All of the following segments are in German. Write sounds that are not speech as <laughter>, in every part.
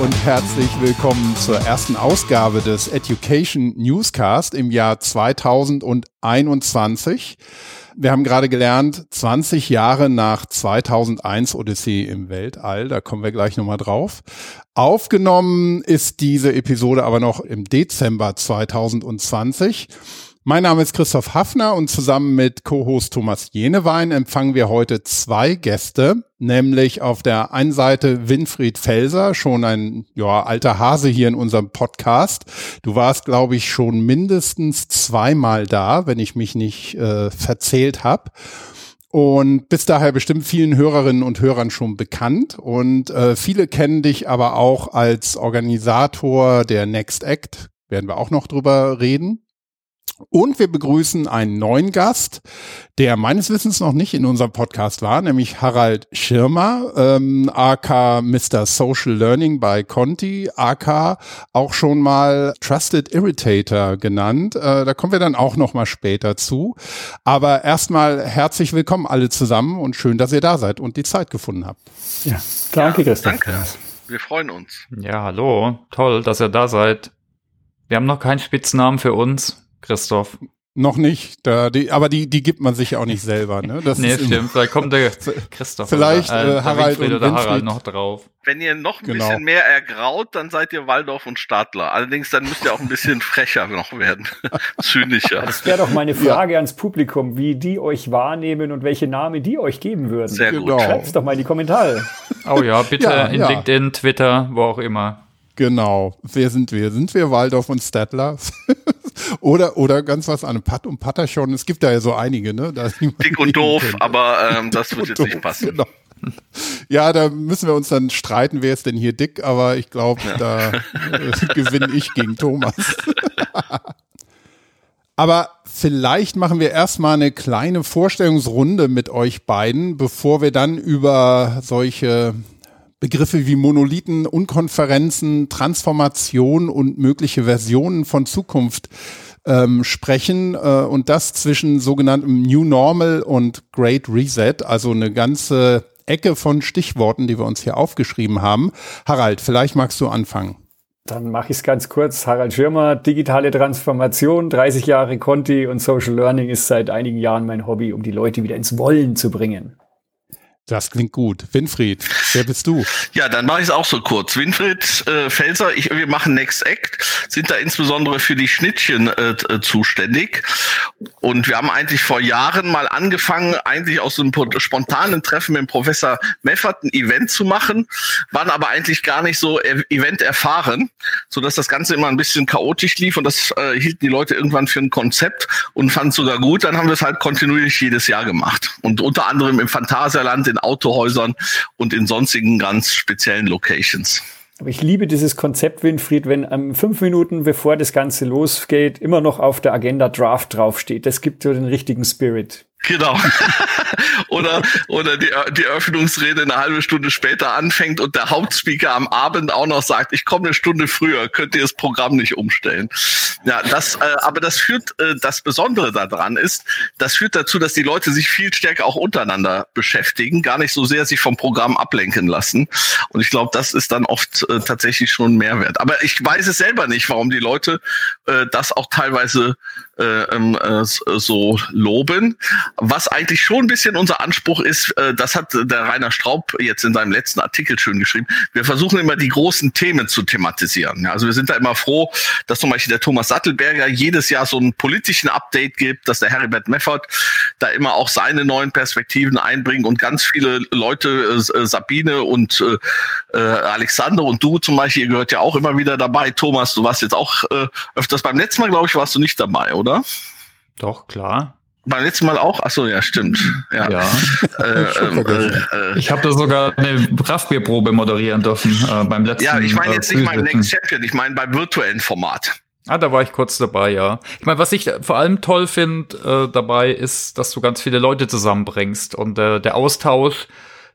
Und herzlich willkommen zur ersten Ausgabe des Education Newscast im Jahr 2021. Wir haben gerade gelernt, 20 Jahre nach 2001 Odyssee im Weltall, da kommen wir gleich nochmal drauf. Aufgenommen ist diese Episode aber noch im Dezember 2020. Mein Name ist Christoph Hafner und zusammen mit Co-Host Thomas Jenewein empfangen wir heute zwei Gäste, nämlich auf der einen Seite Winfried Felser, schon ein ja, alter Hase hier in unserem Podcast. Du warst, glaube ich, schon mindestens zweimal da, wenn ich mich nicht äh, verzählt habe und bist daher bestimmt vielen Hörerinnen und Hörern schon bekannt. Und äh, viele kennen dich aber auch als Organisator der Next Act, werden wir auch noch drüber reden. Und wir begrüßen einen neuen Gast, der meines Wissens noch nicht in unserem Podcast war, nämlich Harald Schirmer, ähm, AK Mr. Social Learning bei Conti, AK auch schon mal Trusted Irritator genannt. Äh, da kommen wir dann auch noch mal später zu. Aber erstmal herzlich willkommen alle zusammen und schön, dass ihr da seid und die Zeit gefunden habt. Ja, danke, ja, Christoph. Danke. Wir freuen uns. Ja, hallo. Toll, dass ihr da seid. Wir haben noch keinen Spitznamen für uns. Christoph. Noch nicht, da, die, aber die, die gibt man sich auch nicht selber. Ne? Das <laughs> nee, stimmt. Vielleicht kommt der Christoph vielleicht oder, äh, Harald oder Winfried. Harald noch drauf. Wenn ihr noch ein genau. bisschen mehr ergraut, dann seid ihr Waldorf und Stadler. Allerdings dann müsst ihr auch ein bisschen <laughs> frecher noch werden, <laughs> zynischer. Das wäre doch meine Frage ja. ans Publikum, wie die euch wahrnehmen und welche Namen die euch geben würden. Sehr gut. Genau. Schreibt's doch mal in die Kommentare. Oh ja, bitte ja, in ja. LinkedIn, Twitter, wo auch immer. Genau. Wer sind wir? Sind wir Waldorf und Stadler? Oder, oder ganz was an Pat und Patterschon. Es gibt da ja so einige, ne? Dick und doof, können. aber ähm, das wird jetzt doof, nicht passen. Genau. Ja, da müssen wir uns dann streiten, wer ist denn hier dick, aber ich glaube, ja. da äh, gewinne ich gegen Thomas. <laughs> aber vielleicht machen wir erstmal eine kleine Vorstellungsrunde mit euch beiden, bevor wir dann über solche Begriffe wie Monolithen, Unkonferenzen, Transformation und mögliche Versionen von Zukunft ähm, sprechen äh, und das zwischen sogenanntem New Normal und Great Reset, also eine ganze Ecke von Stichworten, die wir uns hier aufgeschrieben haben. Harald, vielleicht magst du anfangen. Dann mache ich es ganz kurz. Harald Schirmer, digitale Transformation, 30 Jahre Conti und Social Learning ist seit einigen Jahren mein Hobby, um die Leute wieder ins Wollen zu bringen. Das klingt gut. Winfried, wer bist du? Ja, dann mache ich es auch so kurz. Winfried äh, Felser, ich, wir machen Next Act, sind da insbesondere für die Schnittchen äh, äh, zuständig. Und wir haben eigentlich vor Jahren mal angefangen, eigentlich aus einem spontanen Treffen mit Professor Meffert ein Event zu machen, waren aber eigentlich gar nicht so Event erfahren, so dass das Ganze immer ein bisschen chaotisch lief und das äh, hielten die Leute irgendwann für ein Konzept und fanden es sogar gut. Dann haben wir es halt kontinuierlich jedes Jahr gemacht. Und unter anderem im Phantasialand, in Autohäusern und in sonstigen ganz speziellen Locations. Aber ich liebe dieses Konzept, Winfried, wenn ähm, fünf Minuten bevor das Ganze losgeht, immer noch auf der Agenda Draft draufsteht. Das gibt so den richtigen Spirit. Genau. <laughs> oder oder die, die Eröffnungsrede eine halbe Stunde später anfängt und der Hauptspeaker am Abend auch noch sagt, ich komme eine Stunde früher, könnt ihr das Programm nicht umstellen. Ja, das, äh, aber das führt, äh, das Besondere daran ist, das führt dazu, dass die Leute sich viel stärker auch untereinander beschäftigen, gar nicht so sehr sich vom Programm ablenken lassen. Und ich glaube, das ist dann oft äh, tatsächlich schon ein Mehrwert. Aber ich weiß es selber nicht, warum die Leute äh, das auch teilweise äh, ähm, äh, so loben. Was eigentlich schon ein bisschen unser Anspruch ist, äh, das hat der Rainer Straub jetzt in seinem letzten Artikel schön geschrieben. Wir versuchen immer die großen Themen zu thematisieren. Also wir sind da immer froh, dass zum Beispiel der Thomas Sattelberger jedes Jahr so einen politischen Update gibt, dass der Heribert Meffert da immer auch seine neuen Perspektiven einbringt und ganz viele Leute, äh, Sabine und äh, Alexander und du zum Beispiel, ihr gehört ja auch immer wieder dabei. Thomas, du warst jetzt auch äh, öfters beim letzten Mal, glaube ich, warst du nicht dabei, oder? Doch, klar. Beim letzten Mal auch? Ach so, ja, stimmt. Ja. ja. <laughs> Äh, ähm, äh, äh, ich habe da sogar eine Kraftbierprobe moderieren dürfen äh, beim letzten Ja, ich meine jetzt nicht beim Next Champion, ich meine beim virtuellen Format. Ah, da war ich kurz dabei, ja. Ich meine, was ich vor allem toll finde äh, dabei, ist, dass du ganz viele Leute zusammenbringst und äh, der Austausch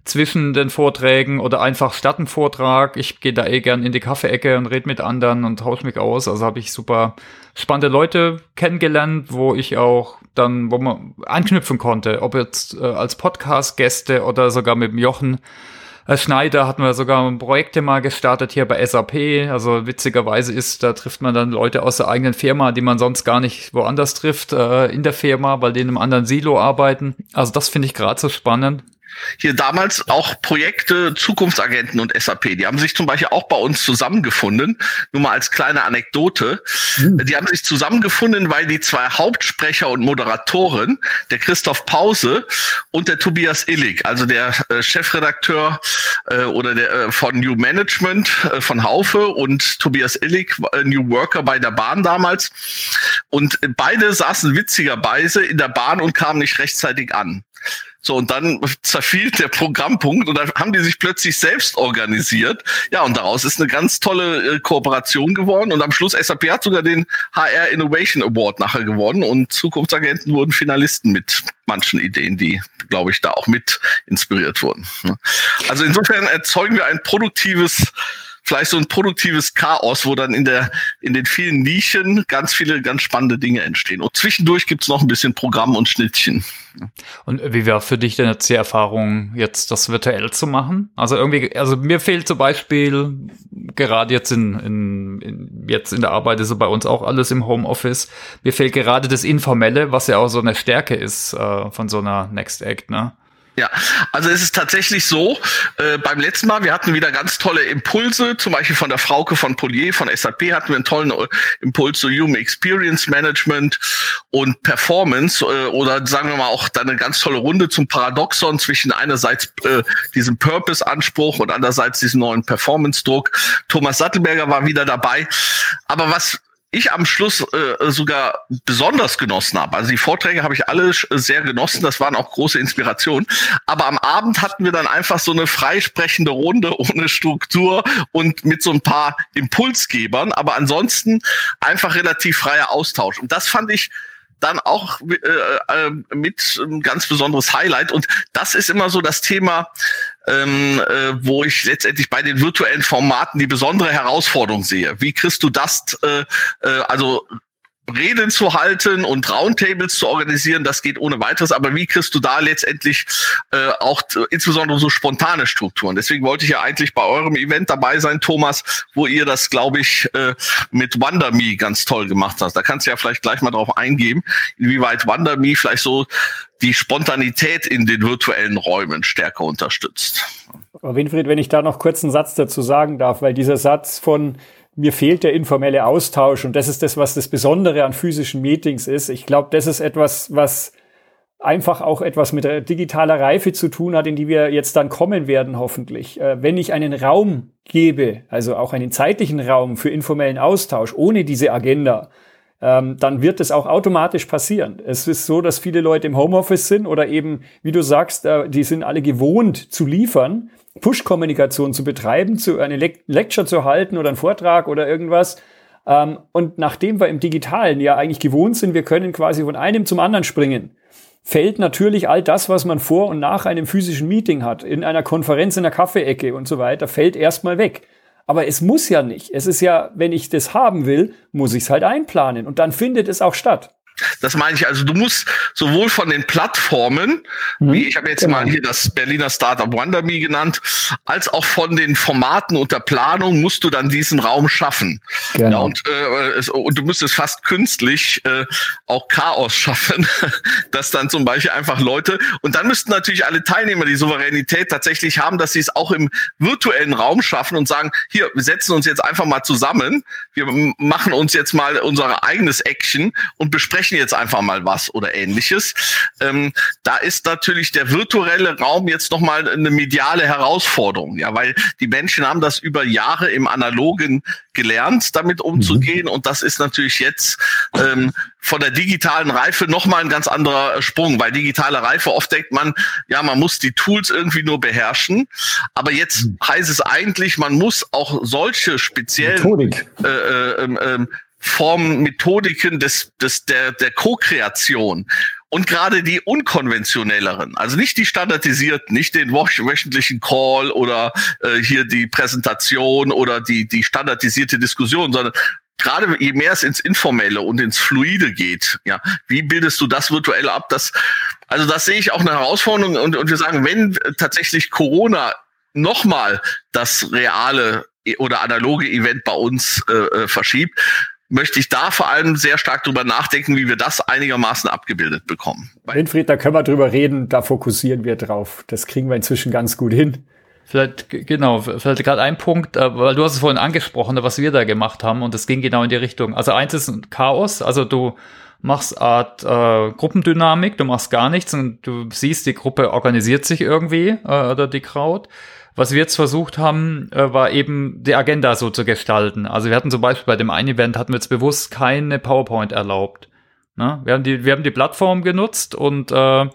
zwischen den Vorträgen oder einfach statt einem Vortrag. Ich gehe da eh gern in die Kaffeeecke und rede mit anderen und tausche mich aus. Also habe ich super spannende Leute kennengelernt, wo ich auch dann, wo man anknüpfen konnte, ob jetzt äh, als Podcast-Gäste oder sogar mit dem Jochen Als Schneider hatten wir sogar Projekte mal gestartet hier bei SAP. Also witzigerweise ist, da trifft man dann Leute aus der eigenen Firma, die man sonst gar nicht woanders trifft, äh, in der Firma, weil die in einem anderen Silo arbeiten. Also das finde ich gerade so spannend hier damals auch Projekte Zukunftsagenten und SAP. Die haben sich zum Beispiel auch bei uns zusammengefunden. Nur mal als kleine Anekdote. Mhm. Die haben sich zusammengefunden, weil die zwei Hauptsprecher und Moderatoren, der Christoph Pause und der Tobias Illig, also der äh, Chefredakteur äh, oder der äh, von New Management äh, von Haufe und Tobias Illig, äh, New Worker bei der Bahn damals. Und beide saßen witzigerweise in der Bahn und kamen nicht rechtzeitig an. So, und dann zerfiel der Programmpunkt und dann haben die sich plötzlich selbst organisiert. Ja, und daraus ist eine ganz tolle äh, Kooperation geworden. Und am Schluss SAP hat sogar den HR Innovation Award nachher gewonnen und Zukunftsagenten wurden Finalisten mit manchen Ideen, die, glaube ich, da auch mit inspiriert wurden. Ne? Also insofern erzeugen wir ein produktives vielleicht so ein produktives Chaos, wo dann in der in den vielen Nischen ganz viele ganz spannende Dinge entstehen. Und zwischendurch gibt's noch ein bisschen Programm und Schnittchen. Und wie wäre für dich denn jetzt die Erfahrung, jetzt das virtuell zu machen? Also irgendwie, also mir fehlt zum Beispiel gerade jetzt in, in, in jetzt in der Arbeit ist so bei uns auch alles im Homeoffice. Mir fehlt gerade das Informelle, was ja auch so eine Stärke ist äh, von so einer Next Act, ne? Ja, also es ist tatsächlich so, äh, beim letzten Mal, wir hatten wieder ganz tolle Impulse, zum Beispiel von der Frauke von Polier, von SAP hatten wir einen tollen äh, Impuls zu Human Experience Management und Performance äh, oder sagen wir mal auch dann eine ganz tolle Runde zum Paradoxon zwischen einerseits äh, diesem Purpose-Anspruch und andererseits diesem neuen Performance-Druck. Thomas Sattelberger war wieder dabei. Aber was ich am Schluss äh, sogar besonders genossen habe. Also die Vorträge habe ich alle sehr genossen, das waren auch große Inspirationen. Aber am Abend hatten wir dann einfach so eine freisprechende Runde <laughs> ohne Struktur und mit so ein paar Impulsgebern, aber ansonsten einfach relativ freier Austausch. Und das fand ich dann auch äh, äh, mit ein ganz besonderes Highlight. Und das ist immer so das Thema, ähm, äh, wo ich letztendlich bei den virtuellen Formaten die besondere Herausforderung sehe. Wie kriegst du das, äh, äh, also Reden zu halten und Roundtables zu organisieren, das geht ohne weiteres. Aber wie kriegst du da letztendlich äh, auch insbesondere so spontane Strukturen? Deswegen wollte ich ja eigentlich bei eurem Event dabei sein, Thomas, wo ihr das, glaube ich, äh, mit WonderMe ganz toll gemacht hast. Da kannst du ja vielleicht gleich mal drauf eingehen, inwieweit WonderMe vielleicht so die Spontanität in den virtuellen Räumen stärker unterstützt. Winfried, wenn ich da noch kurz einen Satz dazu sagen darf, weil dieser Satz von mir fehlt der informelle Austausch und das ist das, was das Besondere an physischen Meetings ist. Ich glaube, das ist etwas, was einfach auch etwas mit digitaler Reife zu tun hat, in die wir jetzt dann kommen werden, hoffentlich. Äh, wenn ich einen Raum gebe, also auch einen zeitlichen Raum für informellen Austausch ohne diese Agenda, ähm, dann wird es auch automatisch passieren. Es ist so, dass viele Leute im Homeoffice sind oder eben, wie du sagst, äh, die sind alle gewohnt zu liefern Push-Kommunikation zu betreiben, zu eine Le Lecture zu halten oder einen Vortrag oder irgendwas. Ähm, und nachdem wir im Digitalen ja eigentlich gewohnt sind, wir können quasi von einem zum anderen springen, fällt natürlich all das, was man vor und nach einem physischen Meeting hat, in einer Konferenz in der Kaffeeecke und so weiter, fällt erstmal weg. Aber es muss ja nicht. Es ist ja, wenn ich das haben will, muss ich es halt einplanen und dann findet es auch statt. Das meine ich, also du musst sowohl von den Plattformen, mhm. wie ich habe jetzt genau. mal hier das Berliner Startup WonderMe genannt, als auch von den Formaten und der Planung musst du dann diesen Raum schaffen. Genau. Ja, und, äh, es, und du müsstest fast künstlich äh, auch Chaos <laughs> schaffen, dass dann zum Beispiel einfach Leute, und dann müssten natürlich alle Teilnehmer die Souveränität tatsächlich haben, dass sie es auch im virtuellen Raum schaffen und sagen, hier, wir setzen uns jetzt einfach mal zusammen, wir machen uns jetzt mal unser eigenes Action und besprechen besprechen jetzt einfach mal was oder ähnliches. Ähm, da ist natürlich der virtuelle Raum jetzt nochmal eine mediale Herausforderung, ja, weil die Menschen haben das über Jahre im Analogen gelernt, damit umzugehen. Mhm. Und das ist natürlich jetzt ähm, von der digitalen Reife nochmal ein ganz anderer Sprung. Bei digitaler Reife oft denkt man, ja, man muss die Tools irgendwie nur beherrschen. Aber jetzt mhm. heißt es eigentlich, man muss auch solche speziellen äh, äh, äh, Formen, Methodiken des, des, der, der Co-Kreation und gerade die unkonventionelleren, also nicht die standardisierten, nicht den wöchentlichen Call oder äh, hier die Präsentation oder die, die standardisierte Diskussion, sondern gerade je mehr es ins Informelle und ins Fluide geht, ja, wie bildest du das virtuell ab? Das, also das sehe ich auch eine Herausforderung und, und wir sagen, wenn tatsächlich Corona nochmal das reale oder analoge Event bei uns äh, äh, verschiebt, möchte ich da vor allem sehr stark drüber nachdenken, wie wir das einigermaßen abgebildet bekommen. Winfried, da können wir drüber reden, da fokussieren wir drauf. Das kriegen wir inzwischen ganz gut hin. Vielleicht, genau, vielleicht gerade ein Punkt, äh, weil du hast es vorhin angesprochen, was wir da gemacht haben und es ging genau in die Richtung. Also eins ist ein Chaos, also du machst Art äh, Gruppendynamik, du machst gar nichts und du siehst, die Gruppe organisiert sich irgendwie äh, oder die Crowd. Was wir jetzt versucht haben, äh, war eben die Agenda so zu gestalten. Also wir hatten zum Beispiel bei dem einen Event hatten wir jetzt bewusst keine PowerPoint erlaubt. Ne? Wir haben die, wir haben die Plattform genutzt und äh,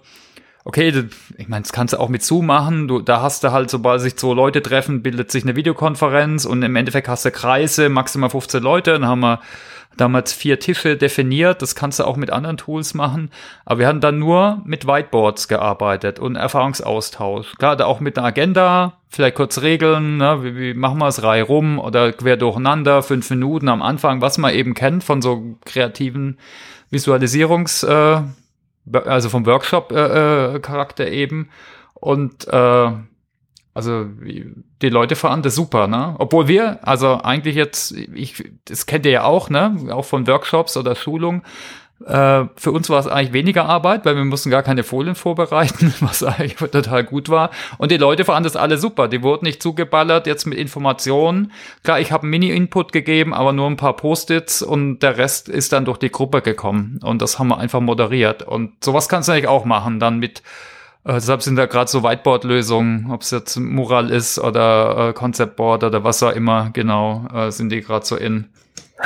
okay, ich meine, das kannst du auch mit Zoom machen. Du, da hast du halt, sobald sich zwei Leute treffen, bildet sich eine Videokonferenz und im Endeffekt hast du Kreise, maximal 15 Leute. Dann haben wir damals vier Tische definiert. Das kannst du auch mit anderen Tools machen. Aber wir haben dann nur mit Whiteboards gearbeitet und Erfahrungsaustausch. Gerade auch mit einer Agenda, vielleicht kurz Regeln, ne? wie, wie machen wir es Reihe rum oder quer durcheinander, fünf Minuten am Anfang, was man eben kennt von so kreativen Visualisierungs, äh, also vom Workshop-Charakter äh, äh eben. Und äh, also die Leute fanden das super, ne? Obwohl wir, also eigentlich jetzt, ich, das kennt ihr ja auch, ne? Auch von Workshops oder Schulungen. Äh, für uns war es eigentlich weniger Arbeit, weil wir mussten gar keine Folien vorbereiten, <laughs> was eigentlich total gut war. Und die Leute fanden das alle super. Die wurden nicht zugeballert jetzt mit Informationen. Klar, ich habe einen Mini-Input gegeben, aber nur ein paar Post-its und der Rest ist dann durch die Gruppe gekommen. Und das haben wir einfach moderiert. Und sowas kannst du eigentlich auch machen, dann mit äh, deshalb sind da gerade so Whiteboard-Lösungen, ob es jetzt Mural ist oder äh, Conceptboard oder was auch immer, genau, äh, sind die gerade so in.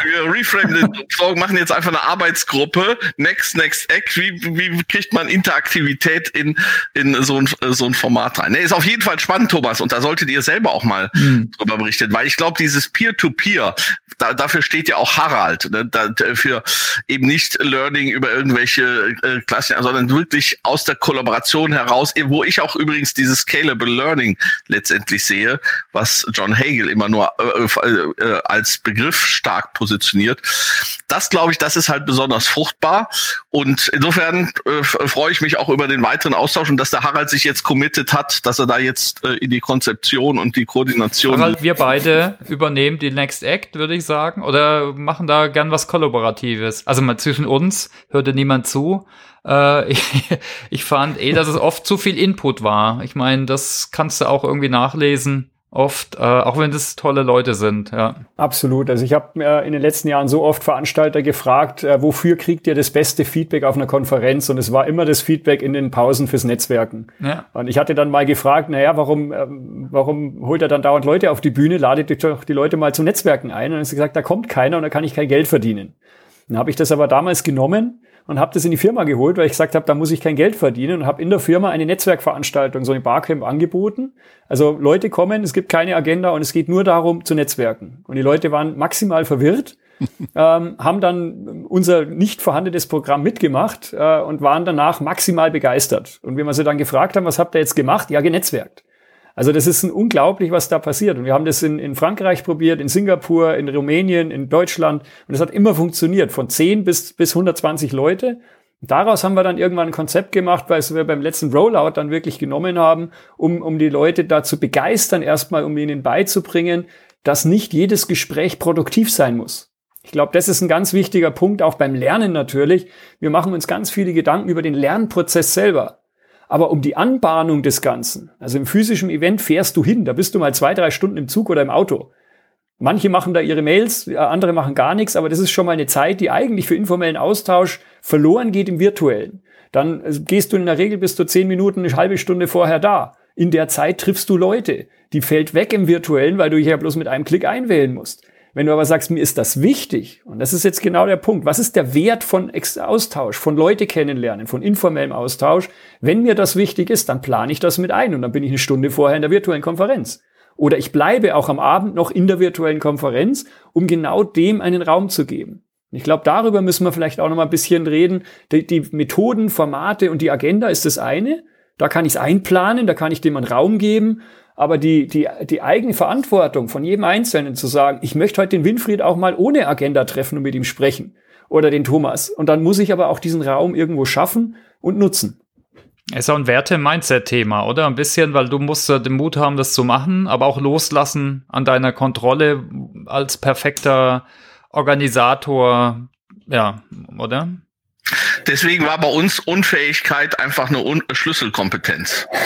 Wir reframe den <laughs> Talk, machen jetzt einfach eine Arbeitsgruppe. Next, next Act. Wie, wie kriegt man Interaktivität in, in so ein, so ein Format rein? Nee, ist auf jeden Fall spannend, Thomas. Und da solltet ihr selber auch mal mhm. drüber berichten. Weil ich glaube, dieses Peer-to-Peer, -Peer, da, dafür steht ja auch Harald. Ne? Da, für eben nicht Learning über irgendwelche äh, Klassen, sondern wirklich aus der Kollaboration heraus, wo ich auch übrigens dieses Scalable Learning letztendlich sehe, was John Hagel immer nur äh, äh, als Begriff stark positioniert. Das glaube ich, das ist halt besonders fruchtbar. Und insofern äh, freue ich mich auch über den weiteren Austausch und dass der Harald sich jetzt committed hat, dass er da jetzt äh, in die Konzeption und die Koordination. Harald, wir beide übernehmen die Next Act, würde ich sagen, oder machen da gern was Kollaboratives. Also mal zwischen uns hörte niemand zu. Äh, <laughs> ich, ich fand eh, dass es oft zu viel Input war. Ich meine, das kannst du auch irgendwie nachlesen oft, äh, auch wenn das tolle Leute sind, ja. Absolut. Also ich habe mir in den letzten Jahren so oft Veranstalter gefragt, äh, wofür kriegt ihr das beste Feedback auf einer Konferenz? Und es war immer das Feedback in den Pausen fürs Netzwerken. Ja. Und ich hatte dann mal gefragt, naja, warum, ähm, warum holt er dann dauernd Leute auf die Bühne, ladet doch die Leute mal zum Netzwerken ein? Und dann ist gesagt, da kommt keiner und da kann ich kein Geld verdienen. Dann habe ich das aber damals genommen und habe das in die Firma geholt, weil ich gesagt habe, da muss ich kein Geld verdienen und habe in der Firma eine Netzwerkveranstaltung, so ein Barcamp angeboten. Also Leute kommen, es gibt keine Agenda und es geht nur darum zu netzwerken. Und die Leute waren maximal verwirrt, <laughs> ähm, haben dann unser nicht vorhandenes Programm mitgemacht äh, und waren danach maximal begeistert. Und wenn wir sie dann gefragt haben, was habt ihr jetzt gemacht? Ja, genetzwerkt. Also das ist unglaublich, was da passiert. Und wir haben das in, in Frankreich probiert, in Singapur, in Rumänien, in Deutschland. Und das hat immer funktioniert, von 10 bis, bis 120 Leute. Und daraus haben wir dann irgendwann ein Konzept gemacht, weil wir beim letzten Rollout dann wirklich genommen haben, um, um die Leute da zu begeistern, erstmal, um ihnen beizubringen, dass nicht jedes Gespräch produktiv sein muss. Ich glaube, das ist ein ganz wichtiger Punkt, auch beim Lernen natürlich. Wir machen uns ganz viele Gedanken über den Lernprozess selber. Aber um die Anbahnung des Ganzen, also im physischen Event fährst du hin, da bist du mal zwei, drei Stunden im Zug oder im Auto. Manche machen da ihre Mails, andere machen gar nichts, aber das ist schon mal eine Zeit, die eigentlich für informellen Austausch verloren geht im virtuellen. Dann äh, gehst du in der Regel bis zu zehn Minuten, eine halbe Stunde vorher da. In der Zeit triffst du Leute. Die fällt weg im virtuellen, weil du ja bloß mit einem Klick einwählen musst. Wenn du aber sagst, mir ist das wichtig, und das ist jetzt genau der Punkt, was ist der Wert von Austausch, von Leute kennenlernen, von informellem Austausch? Wenn mir das wichtig ist, dann plane ich das mit ein und dann bin ich eine Stunde vorher in der virtuellen Konferenz. Oder ich bleibe auch am Abend noch in der virtuellen Konferenz, um genau dem einen Raum zu geben. Ich glaube, darüber müssen wir vielleicht auch noch mal ein bisschen reden. Die, die Methoden, Formate und die Agenda ist das eine. Da kann ich es einplanen, da kann ich dem einen Raum geben. Aber die, die, die eigene Verantwortung von jedem Einzelnen zu sagen, ich möchte heute den Winfried auch mal ohne Agenda treffen und mit ihm sprechen. Oder den Thomas. Und dann muss ich aber auch diesen Raum irgendwo schaffen und nutzen. Ist auch ein Werte-Mindset-Thema, oder? Ein bisschen, weil du musst den Mut haben, das zu machen, aber auch loslassen an deiner Kontrolle als perfekter Organisator, ja, oder? Deswegen war bei uns Unfähigkeit einfach eine Un Schlüsselkompetenz. <laughs>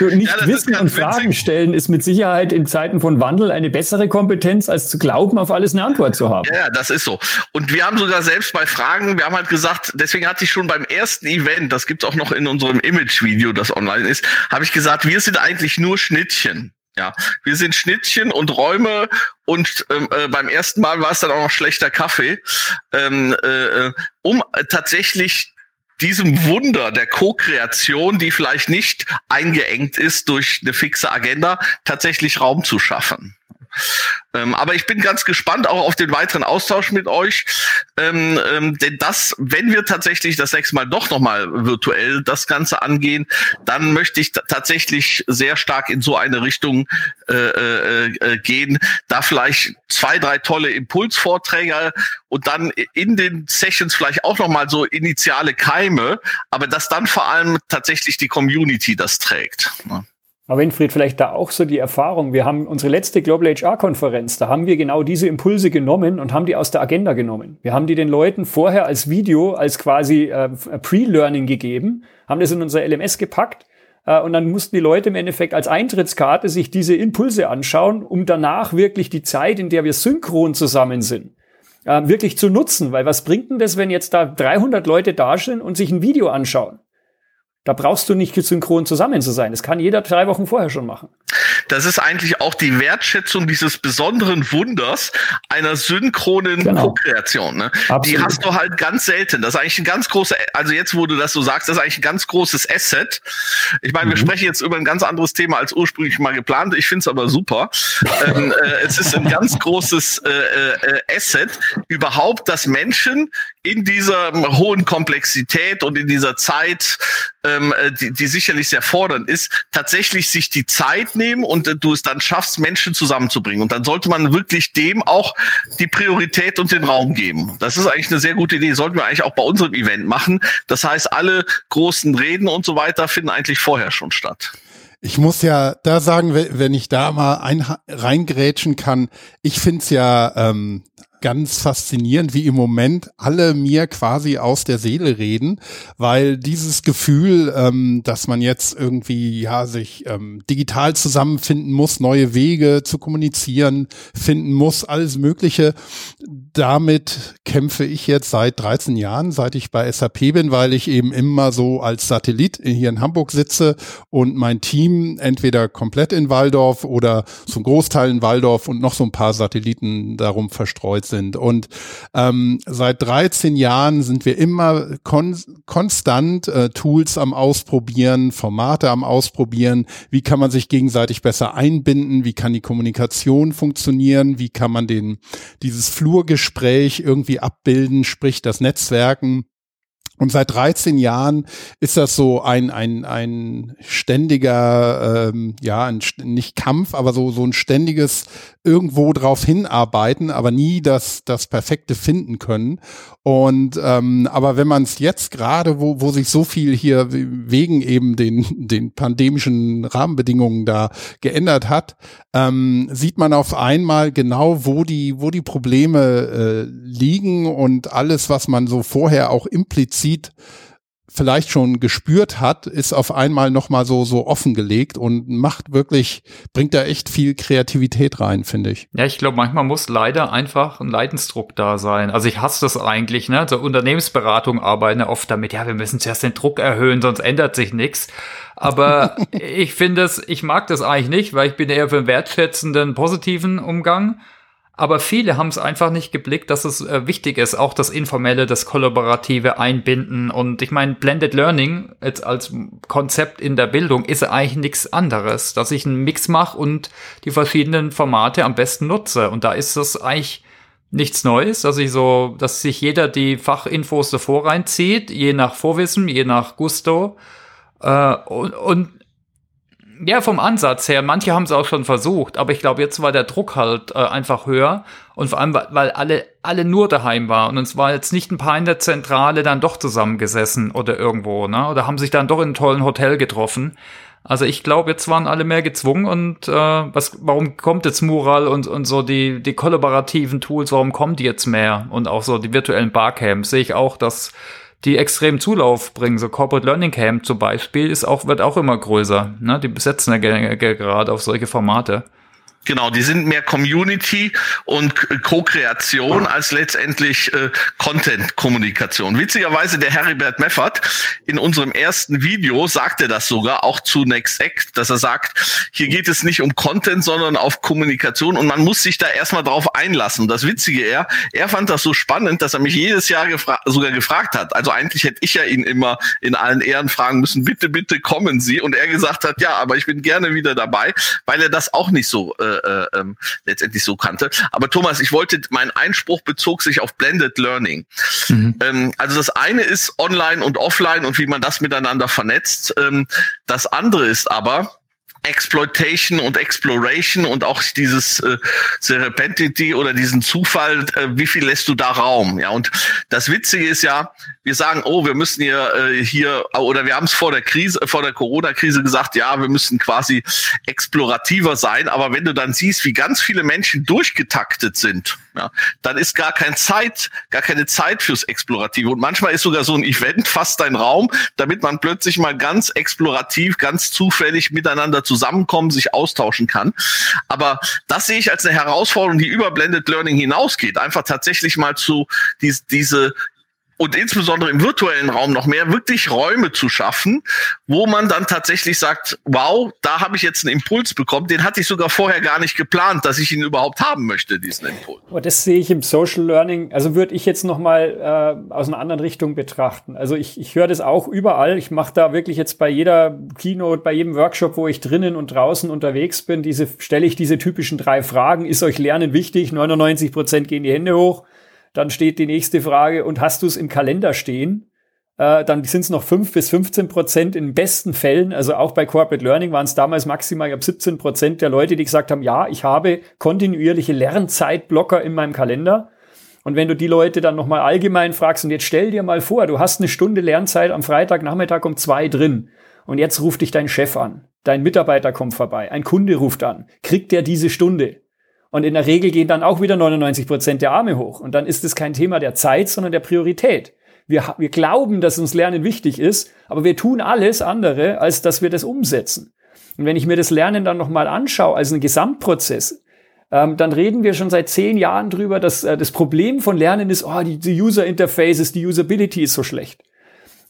nicht ja, wissen und Fragen witzig. stellen ist mit Sicherheit in Zeiten von Wandel eine bessere Kompetenz, als zu glauben, auf alles eine Antwort zu haben. Ja, das ist so. Und wir haben sogar selbst bei Fragen, wir haben halt gesagt, deswegen hatte ich schon beim ersten Event, das gibt es auch noch in unserem Image-Video, das online ist, habe ich gesagt, wir sind eigentlich nur Schnittchen. Ja, wir sind Schnittchen und Räume und ähm, äh, beim ersten Mal war es dann auch noch schlechter Kaffee, ähm, äh, äh um tatsächlich diesem Wunder der Co-Kreation, die vielleicht nicht eingeengt ist durch eine fixe Agenda, tatsächlich Raum zu schaffen. Ähm, aber ich bin ganz gespannt auch auf den weiteren Austausch mit euch. Ähm, ähm, denn das, wenn wir tatsächlich das nächste Mal doch nochmal virtuell das Ganze angehen, dann möchte ich tatsächlich sehr stark in so eine Richtung äh, äh, äh, gehen. Da vielleicht zwei, drei tolle Impulsvorträge und dann in den Sessions vielleicht auch nochmal so initiale Keime, aber dass dann vor allem tatsächlich die Community das trägt. Ne? Aber Winfried, vielleicht da auch so die Erfahrung. Wir haben unsere letzte Global HR-Konferenz, da haben wir genau diese Impulse genommen und haben die aus der Agenda genommen. Wir haben die den Leuten vorher als Video, als quasi äh, Pre-Learning gegeben, haben das in unser LMS gepackt äh, und dann mussten die Leute im Endeffekt als Eintrittskarte sich diese Impulse anschauen, um danach wirklich die Zeit, in der wir synchron zusammen sind, äh, wirklich zu nutzen. Weil was bringt denn das, wenn jetzt da 300 Leute da sind und sich ein Video anschauen? Da brauchst du nicht synchron zusammen zu sein. Das kann jeder drei Wochen vorher schon machen. Das ist eigentlich auch die Wertschätzung dieses besonderen Wunders einer synchronen genau. Co-Kreation. Ne? Die hast du halt ganz selten. Das ist eigentlich ein ganz großer, also jetzt, wo du das so sagst, das ist eigentlich ein ganz großes Asset. Ich meine, mhm. wir sprechen jetzt über ein ganz anderes Thema als ursprünglich mal geplant. Ich finde es aber super. ähm, äh, es ist ein ganz großes äh, äh, Asset überhaupt, dass Menschen in dieser hohen Komplexität und in dieser Zeit ähm, äh, die, die sicherlich sehr fordernd ist, tatsächlich sich die Zeit nehmen und äh, du es dann schaffst, Menschen zusammenzubringen. Und dann sollte man wirklich dem auch die Priorität und den Raum geben. Das ist eigentlich eine sehr gute Idee. Sollten wir eigentlich auch bei unserem Event machen. Das heißt, alle großen Reden und so weiter finden eigentlich vorher schon statt. Ich muss ja da sagen, wenn ich da mal ein, reingrätschen kann, ich find's ja ähm, ganz faszinierend, wie im Moment alle mir quasi aus der Seele reden, weil dieses Gefühl, ähm, dass man jetzt irgendwie ja sich ähm, digital zusammenfinden muss, neue Wege zu kommunizieren finden muss, alles Mögliche. Damit kämpfe ich jetzt seit 13 Jahren, seit ich bei SAP bin, weil ich eben immer so als Satellit hier in Hamburg sitze und mein Team entweder komplett in Waldorf oder ein Großteil in Waldorf und noch so ein paar Satelliten darum verstreut sind. Und ähm, seit 13 Jahren sind wir immer kon konstant äh, Tools am Ausprobieren, Formate am Ausprobieren. Wie kann man sich gegenseitig besser einbinden? Wie kann die Kommunikation funktionieren? Wie kann man den, dieses Flurgespräch irgendwie abbilden, sprich das Netzwerken? Und seit 13 Jahren ist das so ein, ein, ein ständiger, ähm, ja, ein, nicht Kampf, aber so, so ein ständiges irgendwo drauf hinarbeiten, aber nie das, das Perfekte finden können. Und ähm, aber wenn man es jetzt gerade, wo, wo sich so viel hier wegen eben den, den pandemischen Rahmenbedingungen da geändert hat, ähm, sieht man auf einmal genau, wo die, wo die Probleme äh, liegen und alles, was man so vorher auch implizit vielleicht schon gespürt hat, ist auf einmal nochmal so, so offengelegt und macht wirklich, bringt da echt viel Kreativität rein, finde ich. Ja, ich glaube, manchmal muss leider einfach ein Leidensdruck da sein. Also ich hasse das eigentlich, ne? So Unternehmensberatung arbeiten ja oft damit, ja, wir müssen zuerst den Druck erhöhen, sonst ändert sich nichts. Aber <laughs> ich finde es, ich mag das eigentlich nicht, weil ich bin eher für einen wertschätzenden, positiven Umgang. Aber viele haben es einfach nicht geblickt, dass es äh, wichtig ist, auch das Informelle, das Kollaborative einbinden. Und ich meine, Blended Learning jetzt als Konzept in der Bildung ist eigentlich nichts anderes, dass ich einen Mix mache und die verschiedenen Formate am besten nutze. Und da ist es eigentlich nichts Neues, dass ich so, dass sich jeder die Fachinfos davor reinzieht, je nach Vorwissen, je nach Gusto. Äh, und, und Ja, vom Ansatz her. Manche haben es auch schon versucht, aber ich glaube, jetzt war der Druck halt äh, einfach höher und vor allem, weil alle, alle nur daheim waren und es war jetzt nicht ein paar in der Zentrale dann doch zusammengesessen oder irgendwo, ne? Oder haben sich dann doch in einem tollen Hotel getroffen. Also ich glaube, jetzt waren alle mehr gezwungen und äh, was, warum kommt jetzt Mural und, und so die, die kollaborativen Tools, warum kommen die jetzt mehr? Und auch so die virtuellen Barcamps sehe ich auch, dass die extrem Zulauf bringen. So Corporate Learning Camp zum Beispiel ist auch, wird auch immer größer. Ne? Die besetzen ja gerade auf solche Formate. Genau, die sind mehr Community und Co-Kreation als letztendlich äh, Content-Kommunikation. Witzigerweise der Heribert Meffert in unserem ersten Video sagte das sogar auch zu Next Act, dass er sagt, hier geht es nicht um Content, sondern auf Kommunikation und man muss sich da erstmal drauf einlassen. Das Witzige er, er fand das so spannend, dass er mich jedes Jahr gefra sogar gefragt hat. Also eigentlich hätte ich ja ihn immer in allen Ehren fragen müssen, bitte, bitte kommen Sie. Und er gesagt hat, ja, aber ich bin gerne wieder dabei, weil er das auch nicht so äh, äh, ähm, letztendlich so kannte. Aber Thomas, ich wollte, mein Einspruch bezog sich auf Blended Learning. Mhm. Ähm, also das eine ist online und offline und wie man das miteinander vernetzt. Ähm, das andere ist aber, Exploitation und Exploration und auch dieses äh, Serendipity oder diesen Zufall, äh, wie viel lässt du da Raum? Ja, und das Witzige ist ja, wir sagen, oh, wir müssen hier, äh, hier oder wir haben es vor der Krise, vor der Corona-Krise gesagt, ja, wir müssen quasi explorativer sein. Aber wenn du dann siehst, wie ganz viele Menschen durchgetaktet sind, ja, dann ist gar keine Zeit, gar keine Zeit fürs Explorative. Und manchmal ist sogar so ein Event fast ein Raum, damit man plötzlich mal ganz explorativ, ganz zufällig miteinander zusammenkommen, sich austauschen kann. Aber das sehe ich als eine Herausforderung, die über Blended Learning hinausgeht. Einfach tatsächlich mal zu dies, diese und insbesondere im virtuellen Raum noch mehr wirklich Räume zu schaffen, wo man dann tatsächlich sagt, wow, da habe ich jetzt einen Impuls bekommen, den hatte ich sogar vorher gar nicht geplant, dass ich ihn überhaupt haben möchte, diesen Impuls. Aber das sehe ich im Social Learning, also würde ich jetzt noch mal äh, aus einer anderen Richtung betrachten. Also ich, ich höre das auch überall. Ich mache da wirklich jetzt bei jeder Keynote, bei jedem Workshop, wo ich drinnen und draußen unterwegs bin, diese stelle ich diese typischen drei Fragen. Ist euch Lernen wichtig? 99 Prozent gehen die Hände hoch. Dann steht die nächste Frage, und hast du es im Kalender stehen? Äh, dann sind es noch 5 bis 15 Prozent in besten Fällen. Also auch bei Corporate Learning waren es damals maximal ich 17 Prozent der Leute, die gesagt haben, ja, ich habe kontinuierliche Lernzeitblocker in meinem Kalender. Und wenn du die Leute dann nochmal allgemein fragst, und jetzt stell dir mal vor, du hast eine Stunde Lernzeit am Freitagnachmittag um zwei drin. Und jetzt ruft dich dein Chef an. Dein Mitarbeiter kommt vorbei. Ein Kunde ruft an. Kriegt der diese Stunde? Und in der Regel gehen dann auch wieder 99 Prozent der Arme hoch. Und dann ist es kein Thema der Zeit, sondern der Priorität. Wir, wir glauben, dass uns Lernen wichtig ist, aber wir tun alles andere, als dass wir das umsetzen. Und wenn ich mir das Lernen dann nochmal anschaue als einen Gesamtprozess, ähm, dann reden wir schon seit zehn Jahren drüber, dass äh, das Problem von Lernen ist, oh, die, die User Interfaces, die Usability ist so schlecht.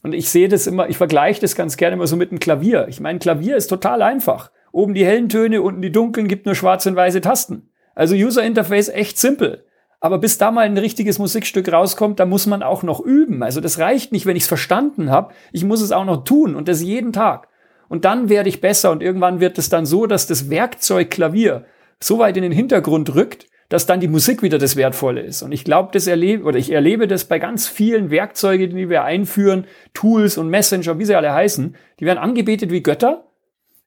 Und ich sehe das immer, ich vergleiche das ganz gerne immer so mit einem Klavier. Ich meine, Klavier ist total einfach. Oben die hellen Töne, unten die dunklen, gibt nur schwarze und weiße Tasten. Also User Interface echt simpel. Aber bis da mal ein richtiges Musikstück rauskommt, da muss man auch noch üben. Also das reicht nicht, wenn ich es verstanden habe. Ich muss es auch noch tun und das jeden Tag. Und dann werde ich besser und irgendwann wird es dann so, dass das Werkzeug Klavier so weit in den Hintergrund rückt, dass dann die Musik wieder das Wertvolle ist. Und ich glaube, das erlebe, oder ich erlebe das bei ganz vielen Werkzeugen, die wir einführen, Tools und Messenger, wie sie alle heißen, die werden angebetet wie Götter.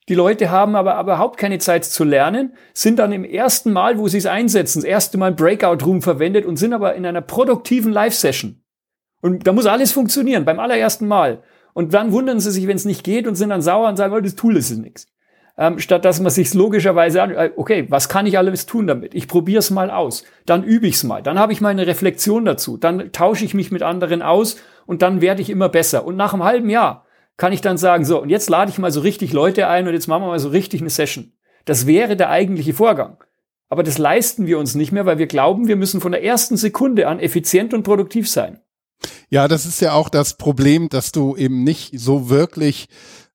Die Leute haben aber, überhaupt keine Zeit zu lernen, sind dann im ersten Mal, wo sie es einsetzen, das erste Mal Breakout-Room verwendet und sind aber in einer produktiven Live-Session. Und da muss alles funktionieren, beim allerersten Mal. Und dann wundern sie sich, wenn es nicht geht und sind dann sauer und sagen, oh, das Tool ist nichts. Ähm, statt dass man sich logischerweise an, äh, okay, was kann ich alles tun damit? Ich probiere es mal aus, dann übe ich es mal, dann habe ich mal eine Reflexion dazu, dann tausche ich mich mit anderen aus und dann werde ich immer besser. Und nach einem halben Jahr kann ich dann sagen, so, und jetzt lade ich mal so richtig Leute ein und jetzt machen wir mal so richtig eine Session. Das wäre der eigentliche Vorgang. Aber das leisten wir uns nicht mehr, weil wir glauben, wir müssen von der ersten Sekunde an effizient und produktiv sein. Ja, das ist ja auch das Problem, dass du eben nicht so wirklich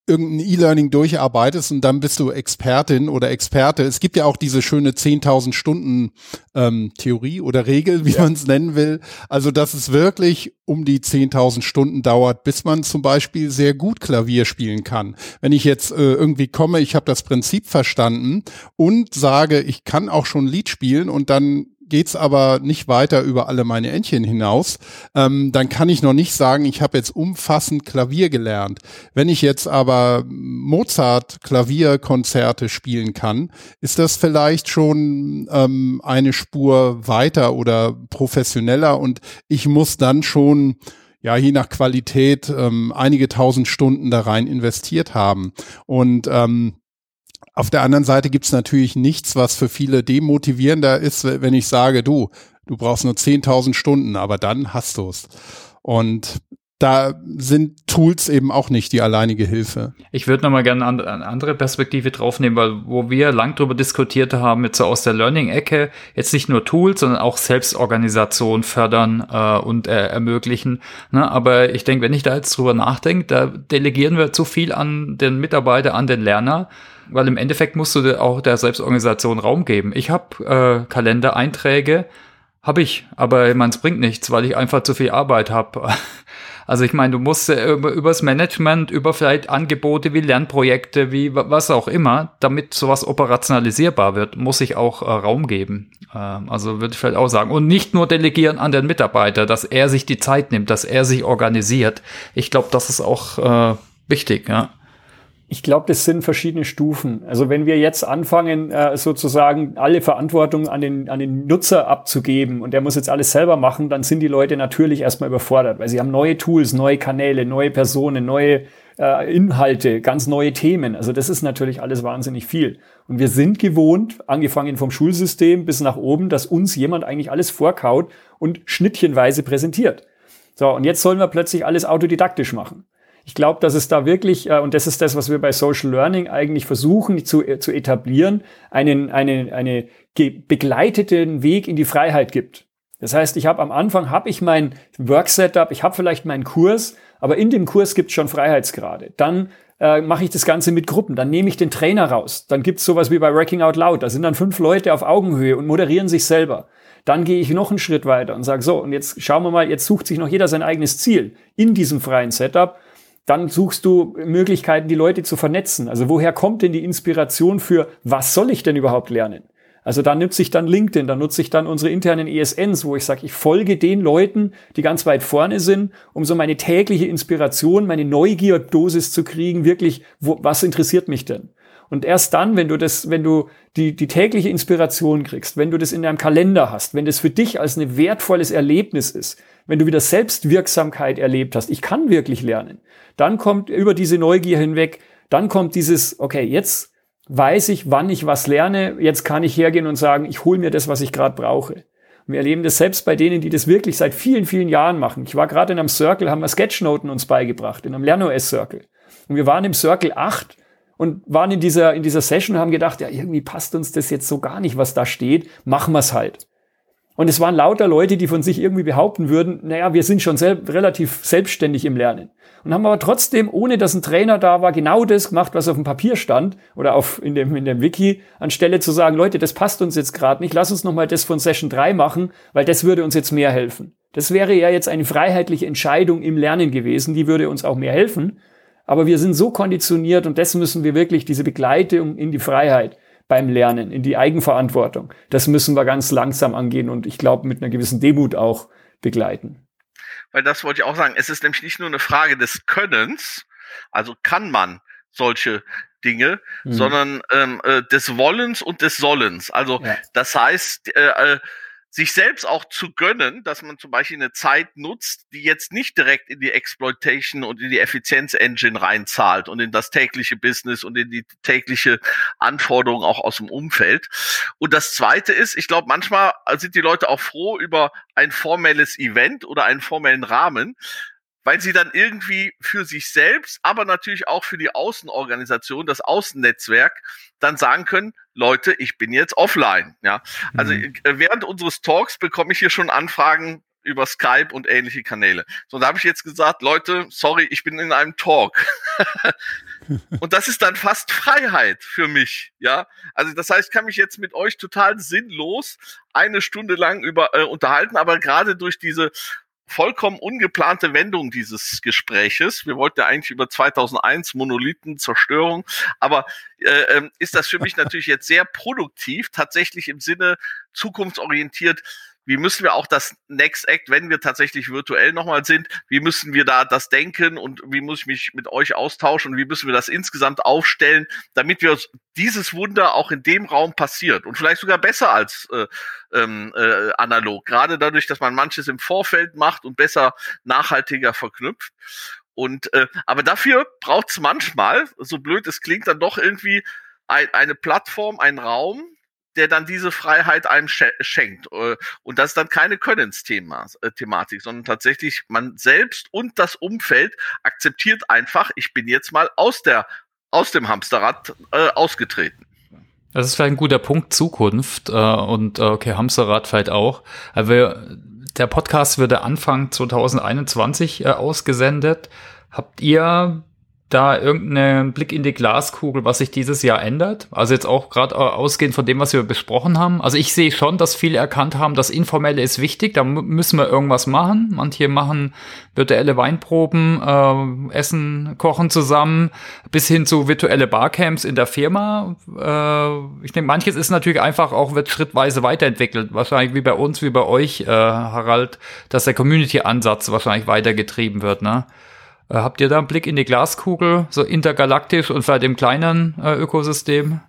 irgendein E-Learning durcharbeitest und dann bist du Expertin oder Experte. Es gibt ja auch diese schöne 10.000 Stunden ähm, Theorie oder Regel, wie ja. man es nennen will. Also, dass es wirklich um die 10.000 Stunden dauert, bis man zum Beispiel sehr gut Klavier spielen kann. Wenn ich jetzt äh, irgendwie komme, ich habe das Prinzip verstanden und sage, ich kann auch schon Lied spielen und dann geht's aber nicht weiter über alle meine Entchen hinaus, ähm, dann kann ich noch nicht sagen, ich habe jetzt umfassend Klavier gelernt. Wenn ich jetzt aber Mozart Klavierkonzerte spielen kann, ist das vielleicht schon ähm, eine Spur weiter oder professioneller und ich muss dann schon ja, je nach Qualität ähm, einige tausend Stunden da rein investiert haben. Und ähm, auf der anderen Seite gibt's natürlich nichts, was für viele demotivierender ist, wenn ich sage, du, du brauchst nur 10.000 Stunden, aber dann hast du's. Und da sind Tools eben auch nicht die alleinige Hilfe. Ich würde nochmal gerne eine andere Perspektive draufnehmen, weil wo wir lang drüber diskutiert haben, jetzt so aus der Learning-Ecke, jetzt nicht nur Tools, sondern auch Selbstorganisation fördern äh, und äh, ermöglichen. Ne? Aber ich denke, wenn ich da jetzt drüber nachdenke, da delegieren wir zu viel an den Mitarbeiter, an den Lerner, weil im Endeffekt musst du auch der Selbstorganisation Raum geben. Ich habe äh, Kalendereinträge, habe ich, aber man es bringt nichts, weil ich einfach zu viel Arbeit habe. <laughs> Also ich meine, du musst äh, über, übers Management, über vielleicht Angebote wie Lernprojekte, wie was auch immer, damit sowas operationalisierbar wird, muss ich auch äh, Raum geben. Ähm, also würde ich vielleicht auch sagen. Und nicht nur delegieren an den Mitarbeiter, dass er sich die Zeit nimmt, dass er sich organisiert. Ich glaube, das ist auch äh, wichtig, ja. Ich glaube, das sind verschiedene Stufen. Also wenn wir jetzt anfangen, äh, sozusagen alle Verantwortung an den, an den Nutzer abzugeben und der muss jetzt alles selber machen, dann sind die Leute natürlich erstmal überfordert, weil sie haben neue Tools, neue Kanäle, neue Personen, neue äh, Inhalte, ganz neue Themen. Also das ist natürlich alles wahnsinnig viel. Und wir sind gewohnt, angefangen vom Schulsystem bis nach oben, dass uns jemand eigentlich alles vorkaut und schnittchenweise präsentiert. So, und jetzt sollen wir plötzlich alles autodidaktisch machen. Ich glaube, dass es da wirklich, äh, und das ist das, was wir bei Social Learning eigentlich versuchen zu, äh, zu etablieren, einen, eine, eine begleiteten Weg in die Freiheit gibt. Das heißt, ich habe am Anfang habe ich mein Work Setup, ich habe vielleicht meinen Kurs, aber in dem Kurs gibt es schon Freiheitsgrade. Dann äh, mache ich das Ganze mit Gruppen, dann nehme ich den Trainer raus. Dann gibt's sowas wie bei Wrecking Out Loud. Da sind dann fünf Leute auf Augenhöhe und moderieren sich selber. Dann gehe ich noch einen Schritt weiter und sage so, und jetzt schauen wir mal, jetzt sucht sich noch jeder sein eigenes Ziel in diesem freien Setup dann suchst du Möglichkeiten, die Leute zu vernetzen. Also woher kommt denn die Inspiration für, was soll ich denn überhaupt lernen? Also da nutze ich dann LinkedIn, da nutze ich dann unsere internen ESNs, wo ich sage, ich folge den Leuten, die ganz weit vorne sind, um so meine tägliche Inspiration, meine Neugierdosis zu kriegen, wirklich, wo, was interessiert mich denn? Und erst dann, wenn du das, wenn du die, die tägliche Inspiration kriegst, wenn du das in deinem Kalender hast, wenn das für dich als ein wertvolles Erlebnis ist, wenn du wieder Selbstwirksamkeit erlebt hast, ich kann wirklich lernen, dann kommt über diese Neugier hinweg, dann kommt dieses, okay, jetzt weiß ich, wann ich was lerne, jetzt kann ich hergehen und sagen, ich hole mir das, was ich gerade brauche. Und wir erleben das selbst bei denen, die das wirklich seit vielen, vielen Jahren machen. Ich war gerade in einem Circle, haben wir Sketchnoten uns beigebracht, in einem LernOS-Circle. Und wir waren im Circle 8 und waren in dieser, in dieser Session und haben gedacht, ja, irgendwie passt uns das jetzt so gar nicht, was da steht, machen wir es halt. Und es waren lauter Leute, die von sich irgendwie behaupten würden, naja, wir sind schon sel relativ selbstständig im Lernen. Und haben aber trotzdem, ohne dass ein Trainer da war, genau das gemacht, was auf dem Papier stand oder auf, in, dem, in dem Wiki, anstelle zu sagen, Leute, das passt uns jetzt gerade nicht, lass uns nochmal das von Session 3 machen, weil das würde uns jetzt mehr helfen. Das wäre ja jetzt eine freiheitliche Entscheidung im Lernen gewesen, die würde uns auch mehr helfen. Aber wir sind so konditioniert und das müssen wir wirklich, diese Begleitung in die Freiheit, beim Lernen, in die Eigenverantwortung. Das müssen wir ganz langsam angehen und ich glaube mit einer gewissen Demut auch begleiten. Weil das wollte ich auch sagen. Es ist nämlich nicht nur eine Frage des Könnens, also kann man solche Dinge, mhm. sondern ähm, äh, des Wollens und des Sollens. Also ja. das heißt, äh, äh sich selbst auch zu gönnen, dass man zum Beispiel eine Zeit nutzt, die jetzt nicht direkt in die Exploitation und in die Effizienz-Engine reinzahlt und in das tägliche Business und in die tägliche Anforderung auch aus dem Umfeld. Und das Zweite ist, ich glaube, manchmal sind die Leute auch froh über ein formelles Event oder einen formellen Rahmen, weil sie dann irgendwie für sich selbst, aber natürlich auch für die Außenorganisation, das Außennetzwerk, dann sagen können, Leute, ich bin jetzt offline. Ja, also mhm. Äh, während unseres Talks bekomme ich hier schon Anfragen über Skype und ähnliche Kanäle. So, da habe ich jetzt gesagt, Leute, sorry, ich bin in einem Talk. <laughs> und das ist dann fast Freiheit für mich, ja. Also das heißt, ich kann mich jetzt mit euch total sinnlos eine Stunde lang über äh, unterhalten, aber gerade durch diese vollkommen ungeplante Wendung dieses Gespräches. Wir wollten ja eigentlich über 2001 Monolithen, Zerstörung, aber äh, ähm, ist das für mich natürlich jetzt sehr produktiv, tatsächlich im Sinne zukunftsorientiert wie müssen wir auch das Next Act, wenn wir tatsächlich virtuell nochmal sind, wie müssen wir da das denken und wie muss ich mich mit euch austauschen und wie müssen wir das insgesamt aufstellen, damit wir dieses Wunder auch in dem Raum passiert und vielleicht sogar besser als äh, ähm, äh, analog, gerade dadurch, dass man manches im Vorfeld macht und besser nachhaltiger verknüpft. Und äh, aber dafür braucht es manchmal, so blöd es klingt, dann doch irgendwie ein, eine Plattform, einen Raum, der dann diese Freiheit einem schenkt. Äh, und das ist dann keine Könnensthematik, äh, sondern tatsächlich man selbst und das Umfeld akzeptiert einfach, ich bin jetzt mal aus der aus dem Hamsterrad äh, ausgetreten. Das ist vielleicht ein guter Punkt Zukunft äh, und okay Hamsterrad vielleicht auch. Also der Podcast würde Anfang 2021 äh, ausgesendet. Habt ihr da irgendeinen Blick in die Glaskugel, was sich dieses Jahr ändert? Also jetzt auch gerade ausgehend von dem, was wir besprochen haben. Also ich sehe schon, dass viele erkannt haben, das Informelle ist wichtig, da müssen wir irgendwas machen. Manche machen virtuelle Weinproben, äh, essen, kochen zusammen, bis hin zu virtuelle Barcamps in der Firma. Äh, ich denke, manches ist natürlich einfach auch, wird schrittweise weiterentwickelt. Wahrscheinlich wie bei uns, wie bei euch, äh, Harald, dass der Community-Ansatz wahrscheinlich weitergetrieben wird, ne? Äh, habt ihr da einen Blick in die Glaskugel, so intergalaktisch und vielleicht im kleinen äh, Ökosystem?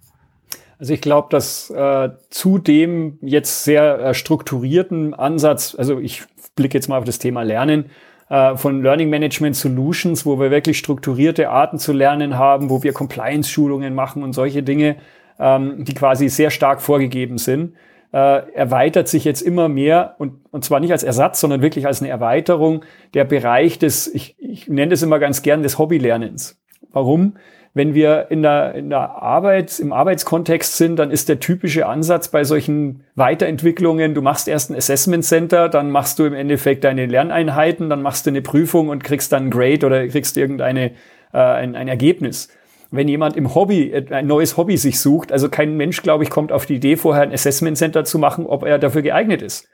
Also ich glaube, dass äh, zu dem jetzt sehr äh, strukturierten Ansatz, also ich blicke jetzt mal auf das Thema Lernen, äh, von Learning Management Solutions, wo wir wirklich strukturierte Arten zu lernen haben, wo wir Compliance-Schulungen machen und solche Dinge, ähm, die quasi sehr stark vorgegeben sind äh, erweitert sich jetzt immer mehr und, und zwar nicht als Ersatz, sondern wirklich als eine Erweiterung der Bereich des, ich, ich nenne das immer ganz gern, des Hobbylernens. Warum? Wenn wir in der, in der Arbeit, im Arbeitskontext sind, dann ist der typische Ansatz bei solchen Weiterentwicklungen, du machst erst ein Assessment Center, dann machst du im Endeffekt deine Lerneinheiten, dann machst du eine Prüfung und kriegst dann ein Grade oder kriegst irgendeine, äh, ein, ein Ergebnis wenn jemand im Hobby äh, ein neues Hobby sich sucht, also kein Mensch, glaube ich, kommt auf die Idee, vorher ein Assessment Center zu machen, ob er dafür geeignet ist.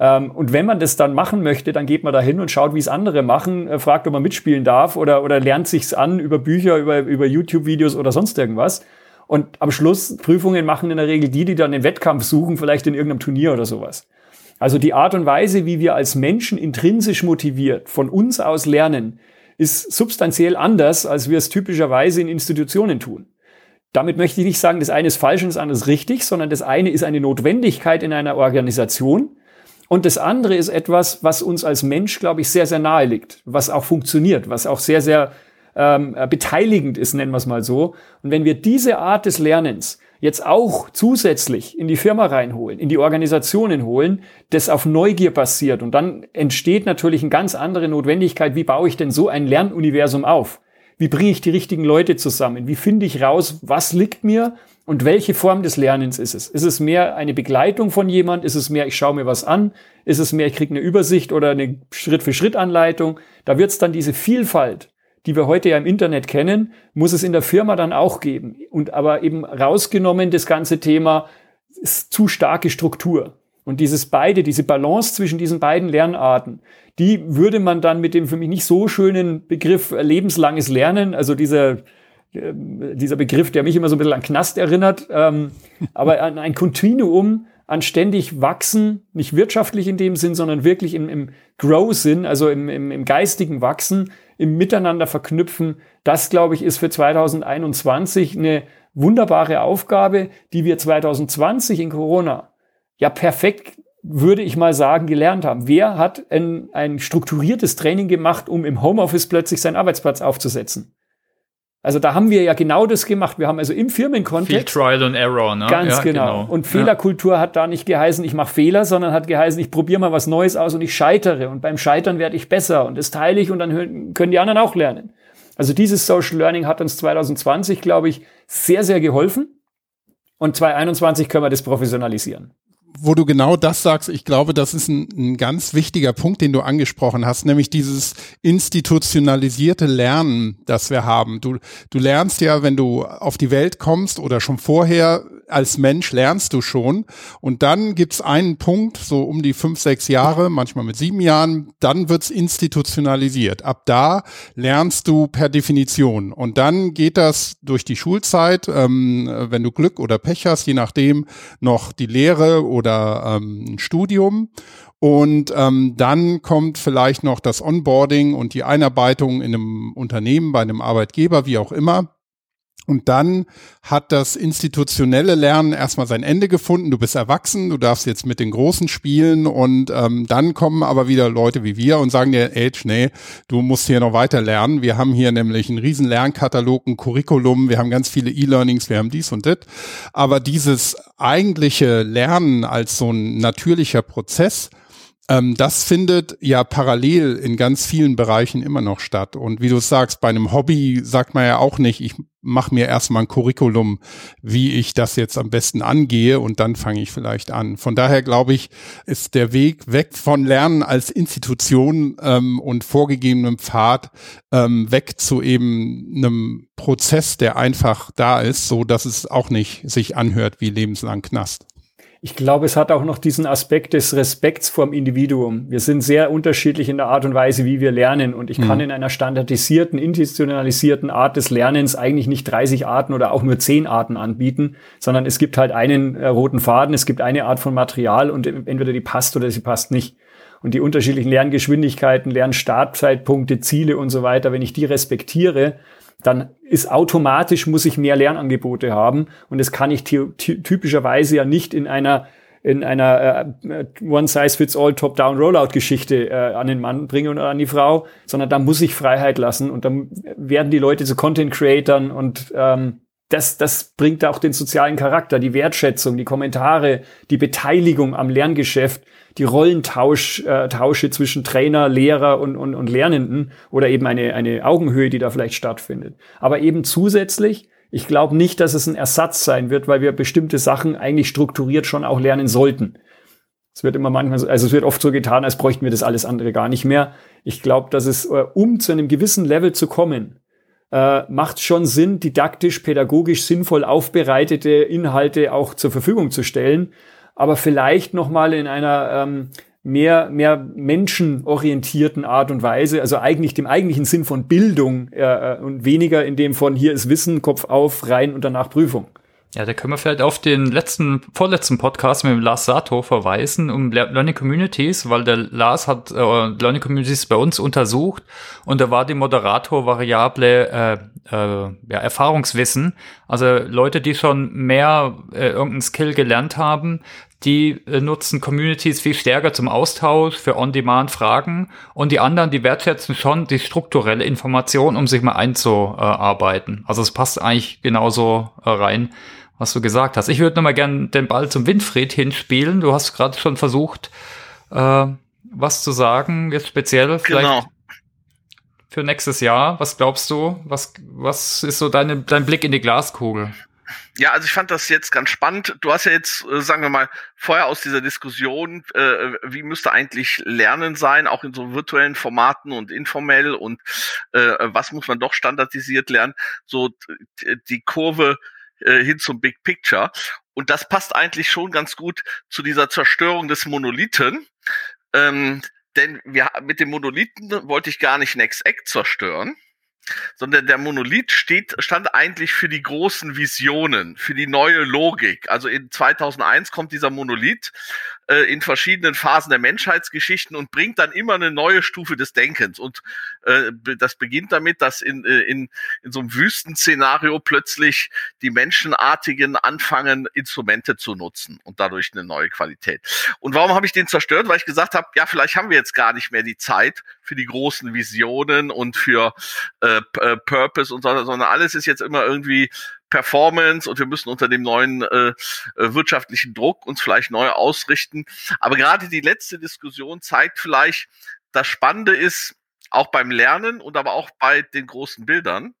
Ähm, und wenn man das dann machen möchte, dann geht man da hin und schaut, wie es andere machen, äh, fragt, ob man mitspielen darf oder, oder lernt sich's an über Bücher, über, über YouTube-Videos oder sonst irgendwas. Und am Schluss Prüfungen machen in der Regel die, die dann den Wettkampf suchen, vielleicht in irgendeinem Turnier oder sowas. Also die Art und Weise, wie wir als Menschen intrinsisch motiviert von uns aus lernen, ist substanziell anders, als wir es typischerweise in Institutionen tun. Damit möchte ich nicht sagen, das eine ist falsch und das andere ist richtig, sondern das eine ist eine Notwendigkeit in einer Organisation und das andere ist etwas, was uns als Mensch, glaube ich, sehr, sehr nahe liegt, was auch funktioniert, was auch sehr, sehr ähm, beteiligend ist, nennen wir es mal so. Und wenn wir diese Art des Lernens jetzt auch zusätzlich in die Firma reinholen, in die Organisationen holen, das auf Neugier basiert. Und dann entsteht natürlich eine ganz andere Notwendigkeit, wie baue ich denn so ein Lernuniversum auf? Wie bringe ich die richtigen Leute zusammen? Wie finde ich raus, was liegt mir und welche Form des Lernens ist es? Ist es mehr eine Begleitung von jemand? Ist es mehr, ich schaue mir was an? Ist es mehr, ich kriege eine Übersicht oder eine Schritt-für-Schritt-Anleitung? Da wird es dann diese Vielfalt die wir heute ja im Internet kennen, muss es in der Firma dann auch geben. Und aber eben rausgenommen das ganze Thema ist zu starke Struktur. Und dieses beide, diese Balance zwischen diesen beiden Lernarten, die würde man dann mit dem für mich nicht so schönen Begriff lebenslanges Lernen, also dieser, äh, dieser Begriff, der mich immer so ein bisschen an Knast erinnert, ähm, <laughs> aber an ein Kontinuum an ständig wachsen, nicht wirtschaftlich in dem Sinn, sondern wirklich im, im Grow-Sinn, also im, im, im geistigen Wachsen, im Miteinander verknüpfen. Das, glaube ich, ist für 2021 eine wunderbare Aufgabe, die wir 2020 in Corona ja perfekt, würde ich mal sagen, gelernt haben. Wer hat ein, ein strukturiertes Training gemacht, um im Homeoffice plötzlich seinen Arbeitsplatz aufzusetzen? Also da haben wir ja genau das gemacht. Wir haben also im Firmenkontext. Viel Trial and Error, ne? Ganz ja, genau. genau. Und Fehlerkultur ja. hat da nicht geheißen, ich mache Fehler, sondern hat geheißen, ich probiere mal was Neues aus und ich scheitere. Und beim Scheitern werde ich besser und das teile ich und dann können die anderen auch lernen. Also dieses Social Learning hat uns 2020, glaube ich, sehr, sehr geholfen. Und 2021 können wir das professionalisieren wo du genau das sagst, ich glaube, das ist ein, ein, ganz wichtiger Punkt, den du angesprochen hast, nämlich dieses institutionalisierte Lernen, das wir haben. Du, du lernst ja, wenn du auf die Welt kommst oder schon vorher als Mensch lernst du schon. Und dann gibt's einen Punkt, so um die fünf, sechs Jahre, manchmal mit sieben Jahren, dann wird's institutionalisiert. Ab da lernst du per Definition. Und dann geht das durch die Schulzeit, ähm, wenn du Glück oder Pech hast, je nachdem, noch die Lehre oder ähm, ein Studium. Und ähm, dann kommt vielleicht noch das Onboarding und die Einarbeitung in einem Unternehmen, bei einem Arbeitgeber, wie auch immer. Und dann hat das institutionelle Lernen erstmal sein Ende gefunden. Du bist erwachsen, du darfst jetzt mit den Großen spielen und ähm, dann kommen aber wieder Leute wie wir und sagen dir, Age, nee, du musst hier noch weiter lernen. Wir haben hier nämlich einen riesen Lernkatalog, ein Curriculum, wir haben ganz viele E-Learnings, wir haben dies und das. Aber dieses eigentliche Lernen als so ein natürlicher Prozess, ähm, das findet ja parallel in ganz vielen Bereichen immer noch statt. Und wie du sagst, bei einem Hobby sagt man ja auch nicht, ich mache mir erstmal ein Curriculum, wie ich das jetzt am besten angehe und dann fange ich vielleicht an. Von daher glaube ich, ist der Weg weg von Lernen als Institution ähm, und vorgegebenem Pfad ähm, weg zu eben einem Prozess, der einfach da ist, so dass es auch nicht sich anhört wie lebenslang Knast. Ich glaube, es hat auch noch diesen Aspekt des Respekts vorm Individuum. Wir sind sehr unterschiedlich in der Art und Weise, wie wir lernen. Und ich kann mhm. in einer standardisierten, institutionalisierten Art des Lernens eigentlich nicht 30 Arten oder auch nur 10 Arten anbieten, sondern es gibt halt einen äh, roten Faden, es gibt eine Art von Material und entweder die passt oder sie passt nicht. Und die unterschiedlichen Lerngeschwindigkeiten, Lernstartzeitpunkte, Ziele und so weiter, wenn ich die respektiere, dann ist automatisch, muss ich mehr Lernangebote haben. Und das kann ich typischerweise ja nicht in einer in einer äh, One-Size-Fits-All Top-Down-Rollout-Geschichte äh, an den Mann bringen oder an die Frau, sondern da muss ich Freiheit lassen und dann werden die Leute zu Content-Creatern und ähm, das, das bringt auch den sozialen Charakter, die Wertschätzung, die Kommentare, die Beteiligung am Lerngeschäft die Rollentausche äh, Tausche zwischen Trainer, Lehrer und, und, und Lernenden oder eben eine, eine Augenhöhe, die da vielleicht stattfindet. Aber eben zusätzlich, ich glaube nicht, dass es ein Ersatz sein wird, weil wir bestimmte Sachen eigentlich strukturiert schon auch lernen sollten. Es wird immer manchmal so, also es wird oft so getan, als bräuchten wir das alles andere gar nicht mehr. Ich glaube, dass es, äh, um zu einem gewissen Level zu kommen, äh, macht schon Sinn, didaktisch, pädagogisch sinnvoll aufbereitete Inhalte auch zur Verfügung zu stellen aber vielleicht noch mal in einer ähm, mehr, mehr menschenorientierten Art und Weise, also eigentlich dem eigentlichen Sinn von Bildung äh, äh, und weniger in dem von hier ist Wissen, Kopf auf, rein und danach Prüfung. Ja, da können wir vielleicht auf den letzten, vorletzten Podcast mit dem Lars Sato verweisen, um Learning Communities, weil der Lars hat äh, Learning Communities bei uns untersucht und da war die Moderator-Variable äh, äh, ja, Erfahrungswissen. Also Leute, die schon mehr äh, irgendeinen Skill gelernt haben, die äh, nutzen Communities viel stärker zum Austausch, für On-Demand-Fragen und die anderen, die wertschätzen schon die strukturelle Information, um sich mal einzuarbeiten. Also es passt eigentlich genauso äh, rein was du gesagt hast. Ich würde nochmal gern den Ball zum Winfried hinspielen. Du hast gerade schon versucht, äh, was zu sagen, jetzt speziell vielleicht genau. Für nächstes Jahr. Was glaubst du? Was, was ist so deine, dein Blick in die Glaskugel? Ja, also ich fand das jetzt ganz spannend. Du hast ja jetzt, äh, sagen wir mal, vorher aus dieser Diskussion, äh, wie müsste eigentlich Lernen sein, auch in so virtuellen Formaten und informell und äh, was muss man doch standardisiert lernen, so die Kurve äh, hin zum Big Picture. Und das passt eigentlich schon ganz gut zu dieser Zerstörung des Monolithen. Ähm, denn wir, mit dem Monolithen wollte ich gar nicht Next Act zerstören, sondern der Monolith steht, stand eigentlich für die großen Visionen, für die neue Logik. Also in 2001 kommt dieser Monolith äh, in verschiedenen Phasen der Menschheitsgeschichten und bringt dann immer eine neue Stufe des Denkens. Und äh, das beginnt damit, dass in, äh, in, in so einem Wüstenszenario plötzlich die Menschenartigen anfangen, Instrumente zu nutzen und dadurch eine neue Qualität. Und warum habe ich den zerstört? Weil ich gesagt habe, ja, vielleicht haben wir jetzt gar nicht mehr die Zeit für die großen Visionen und für äh, äh Purpose und so, sondern alles ist jetzt immer irgendwie Performance und wir müssen unter dem neuen äh, äh, wirtschaftlichen Druck uns vielleicht neu ausrichten. Aber gerade die letzte Diskussion zeigt vielleicht, das Spannende ist, auch beim Lernen und aber auch bei den großen Bildern,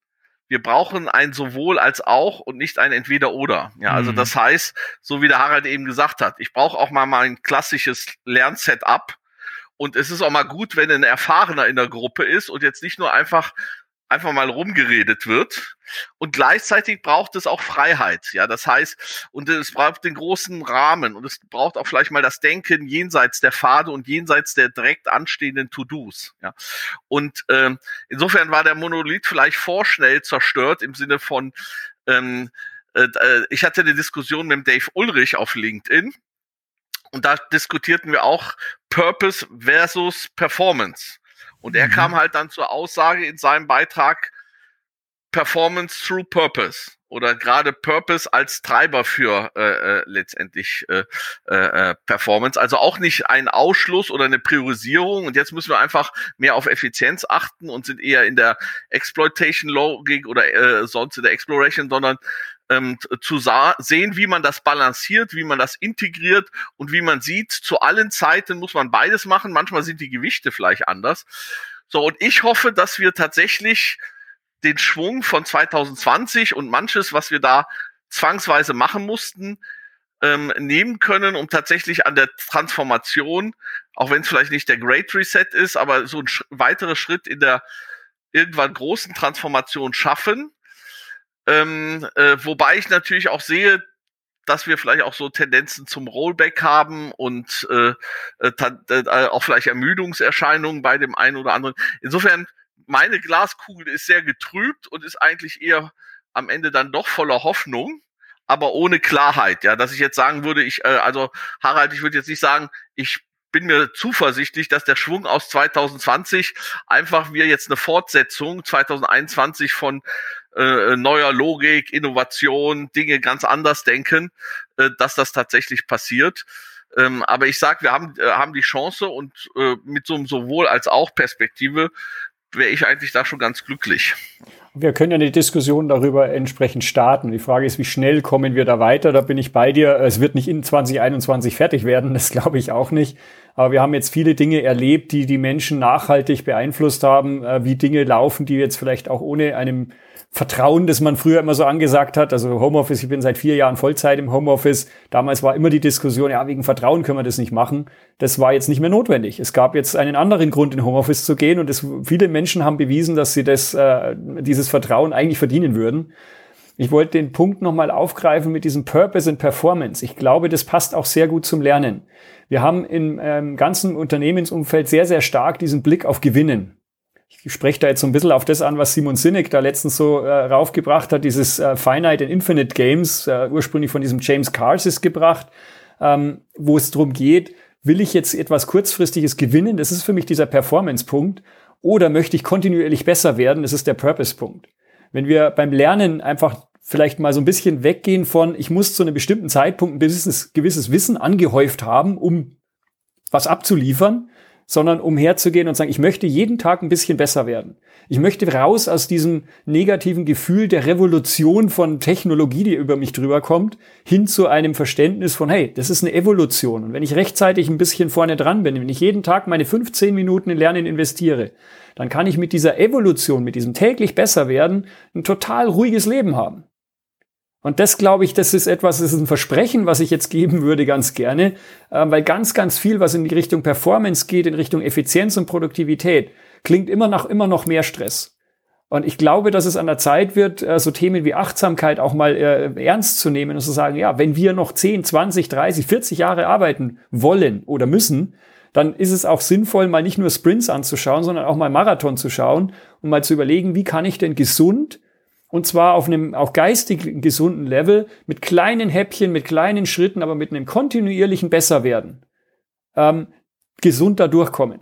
wir brauchen ein sowohl als auch und nicht ein entweder oder. Ja, also mhm. das heißt, so wie der Harald eben gesagt hat, ich brauche auch mal mein klassisches Lernsetup und es ist auch mal gut, wenn ein Erfahrener in der Gruppe ist und jetzt nicht nur einfach einfach mal rumgeredet wird. Und gleichzeitig braucht es auch Freiheit. Ja, das heißt, und es braucht den großen Rahmen und es braucht auch vielleicht mal das Denken jenseits der Pfade und jenseits der direkt anstehenden To-Dos. Ja, und ähm, insofern war der Monolith vielleicht vorschnell zerstört im Sinne von ähm, äh, äh ich hatte eine Diskussion mit Dave Ulrich auf LinkedIn und da diskutierten wir auch Purpose versus Performance. Und er mhm. kam halt dann zur Aussage in seinem Beitrag Performance through Purpose oder gerade Purpose als Treiber für äh, äh, letztendlich äh, äh, äh, Performance. Also auch nicht ein Ausschluss oder eine Priorisierung. Und jetzt müssen wir einfach mehr auf Effizienz achten und sind eher in der Exploitation Logik oder äh, sonst in der Exploration, sondern ähm, zu sehen, wie man das balanciert, wie man das integriert und wie man sieht, zu allen Zeiten muss man beides machen. Manchmal sind die Gewichte vielleicht anders. So, und ich hoffe, dass wir tatsächlich den Schwung von 2020 und manches, was wir da zwangsweise machen mussten, ähm, nehmen können, um tatsächlich an der Transformation, auch wenn es vielleicht nicht der Great Reset ist, aber so ein sch weiterer Schritt in der irgendwann großen Transformation schaffen ähm, äh, wobei ich natürlich auch sehe, dass wir vielleicht auch so Tendenzen zum Rollback haben und äh, äh, äh, auch vielleicht Ermüdungserscheinungen bei dem einen oder anderen. Insofern, meine Glaskugel ist sehr getrübt und ist eigentlich eher am Ende dann doch voller Hoffnung, aber ohne Klarheit. Ja, dass ich jetzt sagen würde, ich, äh, also Harald, ich würde jetzt nicht sagen, ich bin mir zuversichtlich, dass der Schwung aus 2020 einfach wir jetzt eine Fortsetzung 2021 von äh, neuer Logik, Innovation, Dinge ganz anders denken, äh, dass das tatsächlich passiert. Ähm, aber ich sage, wir haben, äh, haben die Chance und äh, mit so einem sowohl als auch Perspektive wäre ich eigentlich da schon ganz glücklich. Wir können ja eine Diskussion darüber entsprechend starten. Die Frage ist, wie schnell kommen wir da weiter? Da bin ich bei dir. Es wird nicht in 2021 fertig werden, das glaube ich auch nicht. Aber wir haben jetzt viele Dinge erlebt, die die Menschen nachhaltig beeinflusst haben, äh, wie Dinge laufen, die jetzt vielleicht auch ohne einem Vertrauen, das man früher immer so angesagt hat. Also Homeoffice, ich bin seit vier Jahren Vollzeit im Homeoffice. Damals war immer die Diskussion, ja, wegen Vertrauen können wir das nicht machen. Das war jetzt nicht mehr notwendig. Es gab jetzt einen anderen Grund, in Homeoffice zu gehen und es, viele Menschen haben bewiesen, dass sie das, äh, dieses Vertrauen eigentlich verdienen würden. Ich wollte den Punkt nochmal aufgreifen mit diesem Purpose and Performance. Ich glaube, das passt auch sehr gut zum Lernen. Wir haben im ähm, ganzen Unternehmensumfeld sehr, sehr stark diesen Blick auf Gewinnen ich spreche da jetzt so ein bisschen auf das an, was Simon Sinek da letztens so äh, raufgebracht hat, dieses äh, Finite and Infinite Games, äh, ursprünglich von diesem James Carsis gebracht, ähm, wo es darum geht, will ich jetzt etwas kurzfristiges gewinnen, das ist für mich dieser Performance-Punkt, oder möchte ich kontinuierlich besser werden, das ist der Purpose-Punkt. Wenn wir beim Lernen einfach vielleicht mal so ein bisschen weggehen von, ich muss zu einem bestimmten Zeitpunkt ein gewisses, gewisses Wissen angehäuft haben, um was abzuliefern, sondern um herzugehen und sagen, ich möchte jeden Tag ein bisschen besser werden. Ich möchte raus aus diesem negativen Gefühl der Revolution von Technologie, die über mich drüber kommt, hin zu einem Verständnis von, hey, das ist eine Evolution. Und wenn ich rechtzeitig ein bisschen vorne dran bin, wenn ich jeden Tag meine 15 Minuten in Lernen investiere, dann kann ich mit dieser Evolution, mit diesem täglich besser werden, ein total ruhiges Leben haben. Und das glaube ich, das ist etwas, das ist ein Versprechen, was ich jetzt geben würde ganz gerne, äh, weil ganz, ganz viel, was in die Richtung Performance geht, in Richtung Effizienz und Produktivität, klingt immer nach immer noch mehr Stress. Und ich glaube, dass es an der Zeit wird, äh, so Themen wie Achtsamkeit auch mal äh, ernst zu nehmen und zu sagen, ja, wenn wir noch 10, 20, 30, 40 Jahre arbeiten wollen oder müssen, dann ist es auch sinnvoll, mal nicht nur Sprints anzuschauen, sondern auch mal Marathon zu schauen und mal zu überlegen, wie kann ich denn gesund und zwar auf einem auch geistig gesunden Level, mit kleinen Häppchen, mit kleinen Schritten, aber mit einem kontinuierlichen Besserwerden, ähm, gesund da durchkommen.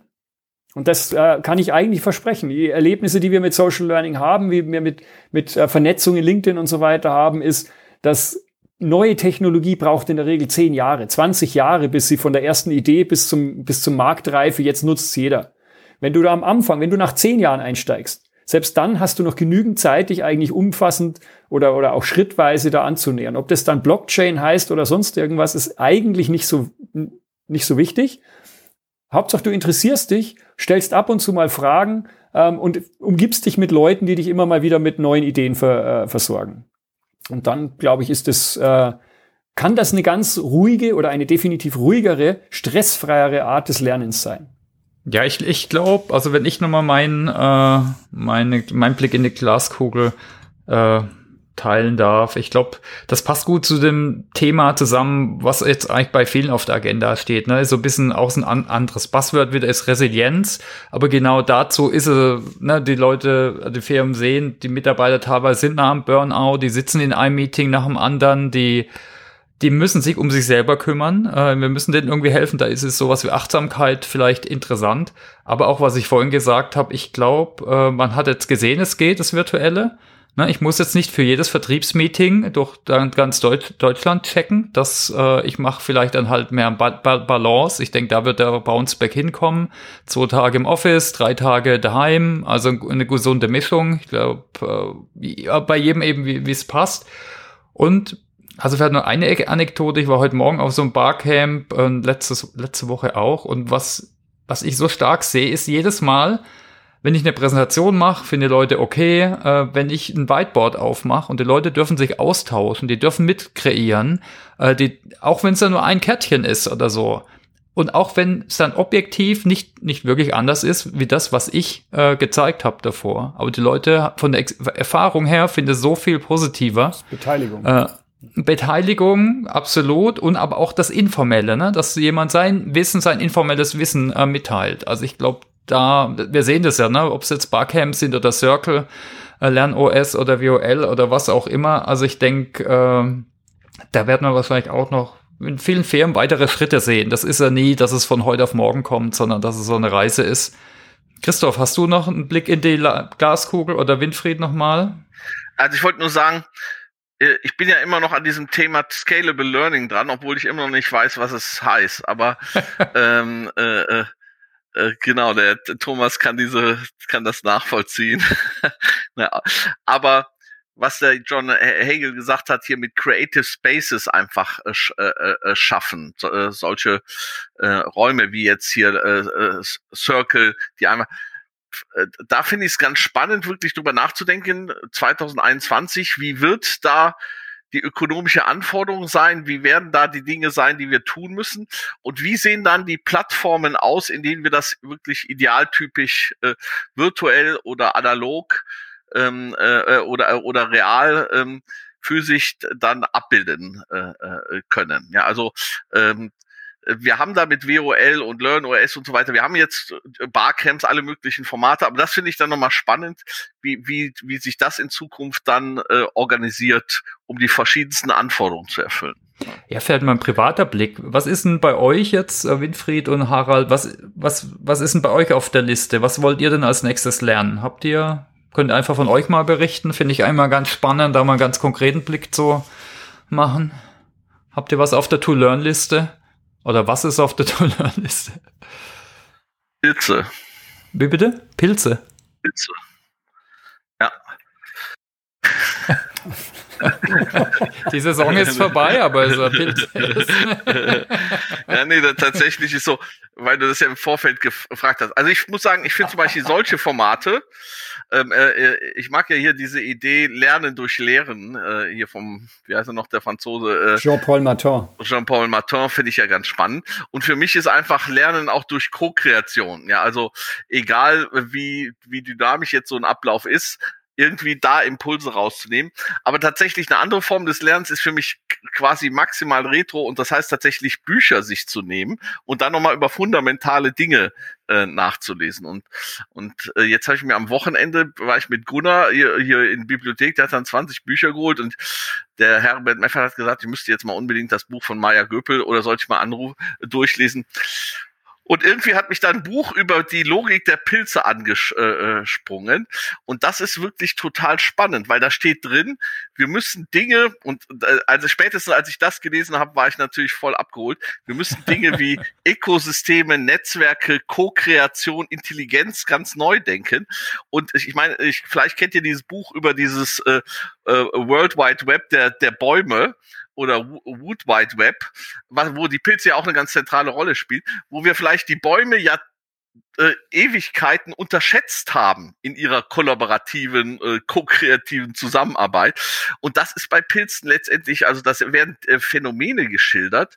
Und das äh, kann ich eigentlich versprechen. Die Erlebnisse, die wir mit Social Learning haben, wie wir mit, mit äh, Vernetzung in LinkedIn und so weiter haben, ist, dass neue Technologie braucht in der Regel zehn Jahre, 20 Jahre, bis sie von der ersten Idee bis zum, bis zum Marktreife, jetzt nutzt jeder. Wenn du da am Anfang, wenn du nach zehn Jahren einsteigst, selbst dann hast du noch genügend Zeit, dich eigentlich umfassend oder, oder auch schrittweise da anzunähern. Ob das dann Blockchain heißt oder sonst irgendwas, ist eigentlich nicht so, nicht so wichtig. Hauptsache, du interessierst dich, stellst ab und zu mal Fragen ähm, und umgibst dich mit Leuten, die dich immer mal wieder mit neuen Ideen ver, äh, versorgen. Und dann, glaube ich, ist es, äh, kann das eine ganz ruhige oder eine definitiv ruhigere, stressfreiere Art des Lernens sein. Ja, ich, ich glaube, also wenn ich nochmal meinen äh, meine, mein Blick in die Glaskugel äh, teilen darf. Ich glaube, das passt gut zu dem Thema zusammen, was jetzt eigentlich bei vielen auf der Agenda steht. Ne? So ein bisschen auch ein an anderes Buzzword wieder ist Resilienz. Aber genau dazu ist es, ne, die Leute, die Firmen sehen, die Mitarbeiter teilweise sind nach dem Burnout, die sitzen in einem Meeting nach dem anderen, die die müssen sich um sich selber kümmern. Äh, wir müssen denen irgendwie helfen. Da ist es sowas wie Achtsamkeit vielleicht interessant. Aber auch was ich vorhin gesagt habe, ich glaube, äh, man hat jetzt gesehen, es geht, das Virtuelle. Na, ich muss jetzt nicht für jedes Vertriebsmeeting durch ganz Deutsch, Deutschland checken. Das, äh, ich mache vielleicht dann halt mehr ba ba Balance. Ich denke, da wird der Bounce Back hinkommen. Zwei Tage im Office, drei Tage daheim. Also eine gesunde Mischung. Ich glaube, äh, bei jedem eben, wie es passt. Und also vielleicht nur eine Anekdote. Ich war heute Morgen auf so einem Barcamp, äh, letztes, letzte Woche auch. Und was, was ich so stark sehe, ist jedes Mal, wenn ich eine Präsentation mache, finde Leute okay, äh, wenn ich ein Whiteboard aufmache und die Leute dürfen sich austauschen, die dürfen mitkreieren, äh, die, auch wenn es da nur ein Kärtchen ist oder so. Und auch wenn es dann objektiv nicht, nicht wirklich anders ist, wie das, was ich äh, gezeigt habe davor. Aber die Leute von der Ex Erfahrung her finden es so viel positiver. Beteiligung. Äh, Beteiligung, absolut, und aber auch das Informelle, ne? dass jemand sein Wissen, sein informelles Wissen äh, mitteilt. Also ich glaube, da, wir sehen das ja, ne? ob es jetzt Barcamps sind oder Circle, äh, LernOS oder WOL oder was auch immer. Also ich denke, äh, da werden wir wahrscheinlich auch noch in vielen Firmen weitere Schritte sehen. Das ist ja nie, dass es von heute auf morgen kommt, sondern dass es so eine Reise ist. Christoph, hast du noch einen Blick in die La Glaskugel oder Winfried nochmal? Also ich wollte nur sagen, ich bin ja immer noch an diesem Thema Scalable Learning dran, obwohl ich immer noch nicht weiß, was es heißt. Aber <laughs> ähm, äh, äh, äh, genau, der Thomas kann diese, kann das nachvollziehen. <laughs> ja, aber was der John Hagel gesagt hat, hier mit Creative Spaces einfach äh, äh, äh, schaffen, so, äh, solche äh, Räume wie jetzt hier äh, Circle, die einmal da finde ich es ganz spannend, wirklich drüber nachzudenken, 2021, wie wird da die ökonomische Anforderung sein? Wie werden da die Dinge sein, die wir tun müssen? Und wie sehen dann die Plattformen aus, in denen wir das wirklich idealtypisch äh, virtuell oder analog ähm, äh, oder, oder real ähm, physisch dann abbilden äh, äh können? Ja, also ähm, wir haben da mit WOL und LearnOS und so weiter, wir haben jetzt äh, Barcamps, alle möglichen Formate, aber das finde ich dann nochmal spannend, wie, wie, wie sich das in Zukunft dann äh, organisiert, um die verschiedensten Anforderungen zu erfüllen. Ja, fällt mal ein privater Blick. Was ist denn bei euch jetzt, äh, Winfried und Harald, was, was, was ist denn bei euch auf der Liste? Was wollt ihr denn als nächstes lernen? Habt ihr, könnt ihr einfach von euch mal berichten? Finde ich einmal ganz spannend, da mal einen ganz konkreten Blick zu machen. Habt ihr was auf der To-Learn-Liste? Oder was ist auf der <laughs> To-Learn-Liste? Pilze. Wie bitte? Pilze. Pilze. Ja. <laughs> Die Saison ist vorbei, aber es ist Pilz. ja, nee, tatsächlich ist so, weil du das ja im Vorfeld gefragt hast. Also ich muss sagen, ich finde zum Beispiel solche Formate, ähm, äh, äh, ich mag ja hier diese Idee Lernen durch Lehren, äh, hier vom, wie heißt er noch, der Franzose? Äh, Jean-Paul Martin. Jean-Paul Martin finde ich ja ganz spannend. Und für mich ist einfach Lernen auch durch Co-Kreation. Ja, also egal wie, wie dynamisch jetzt so ein Ablauf ist, irgendwie da Impulse rauszunehmen. Aber tatsächlich eine andere Form des Lernens ist für mich quasi maximal retro und das heißt tatsächlich Bücher sich zu nehmen und dann nochmal über fundamentale Dinge äh, nachzulesen. Und, und äh, jetzt habe ich mir am Wochenende, war ich mit Gunnar hier, hier in der Bibliothek, der hat dann 20 Bücher geholt und der Herbert Meffert hat gesagt, ich müsste jetzt mal unbedingt das Buch von Maya Göpel oder sollte ich mal anrufen, durchlesen. Und irgendwie hat mich da ein Buch über die Logik der Pilze angesprungen. Und das ist wirklich total spannend, weil da steht drin, wir müssen Dinge, und äh, also spätestens als ich das gelesen habe, war ich natürlich voll abgeholt. Wir müssen <laughs> Dinge wie Ökosysteme, Netzwerke, Co-Kreation, Intelligenz ganz neu denken. Und ich meine, ich, vielleicht kennt ihr dieses Buch über dieses äh, äh, World Wide Web der, der Bäume oder Wood Wide Web, wo die Pilze ja auch eine ganz zentrale Rolle spielen, wo wir vielleicht die Bäume ja äh, Ewigkeiten unterschätzt haben in ihrer kollaborativen, äh, ko-kreativen Zusammenarbeit. Und das ist bei Pilzen letztendlich, also das werden äh, Phänomene geschildert,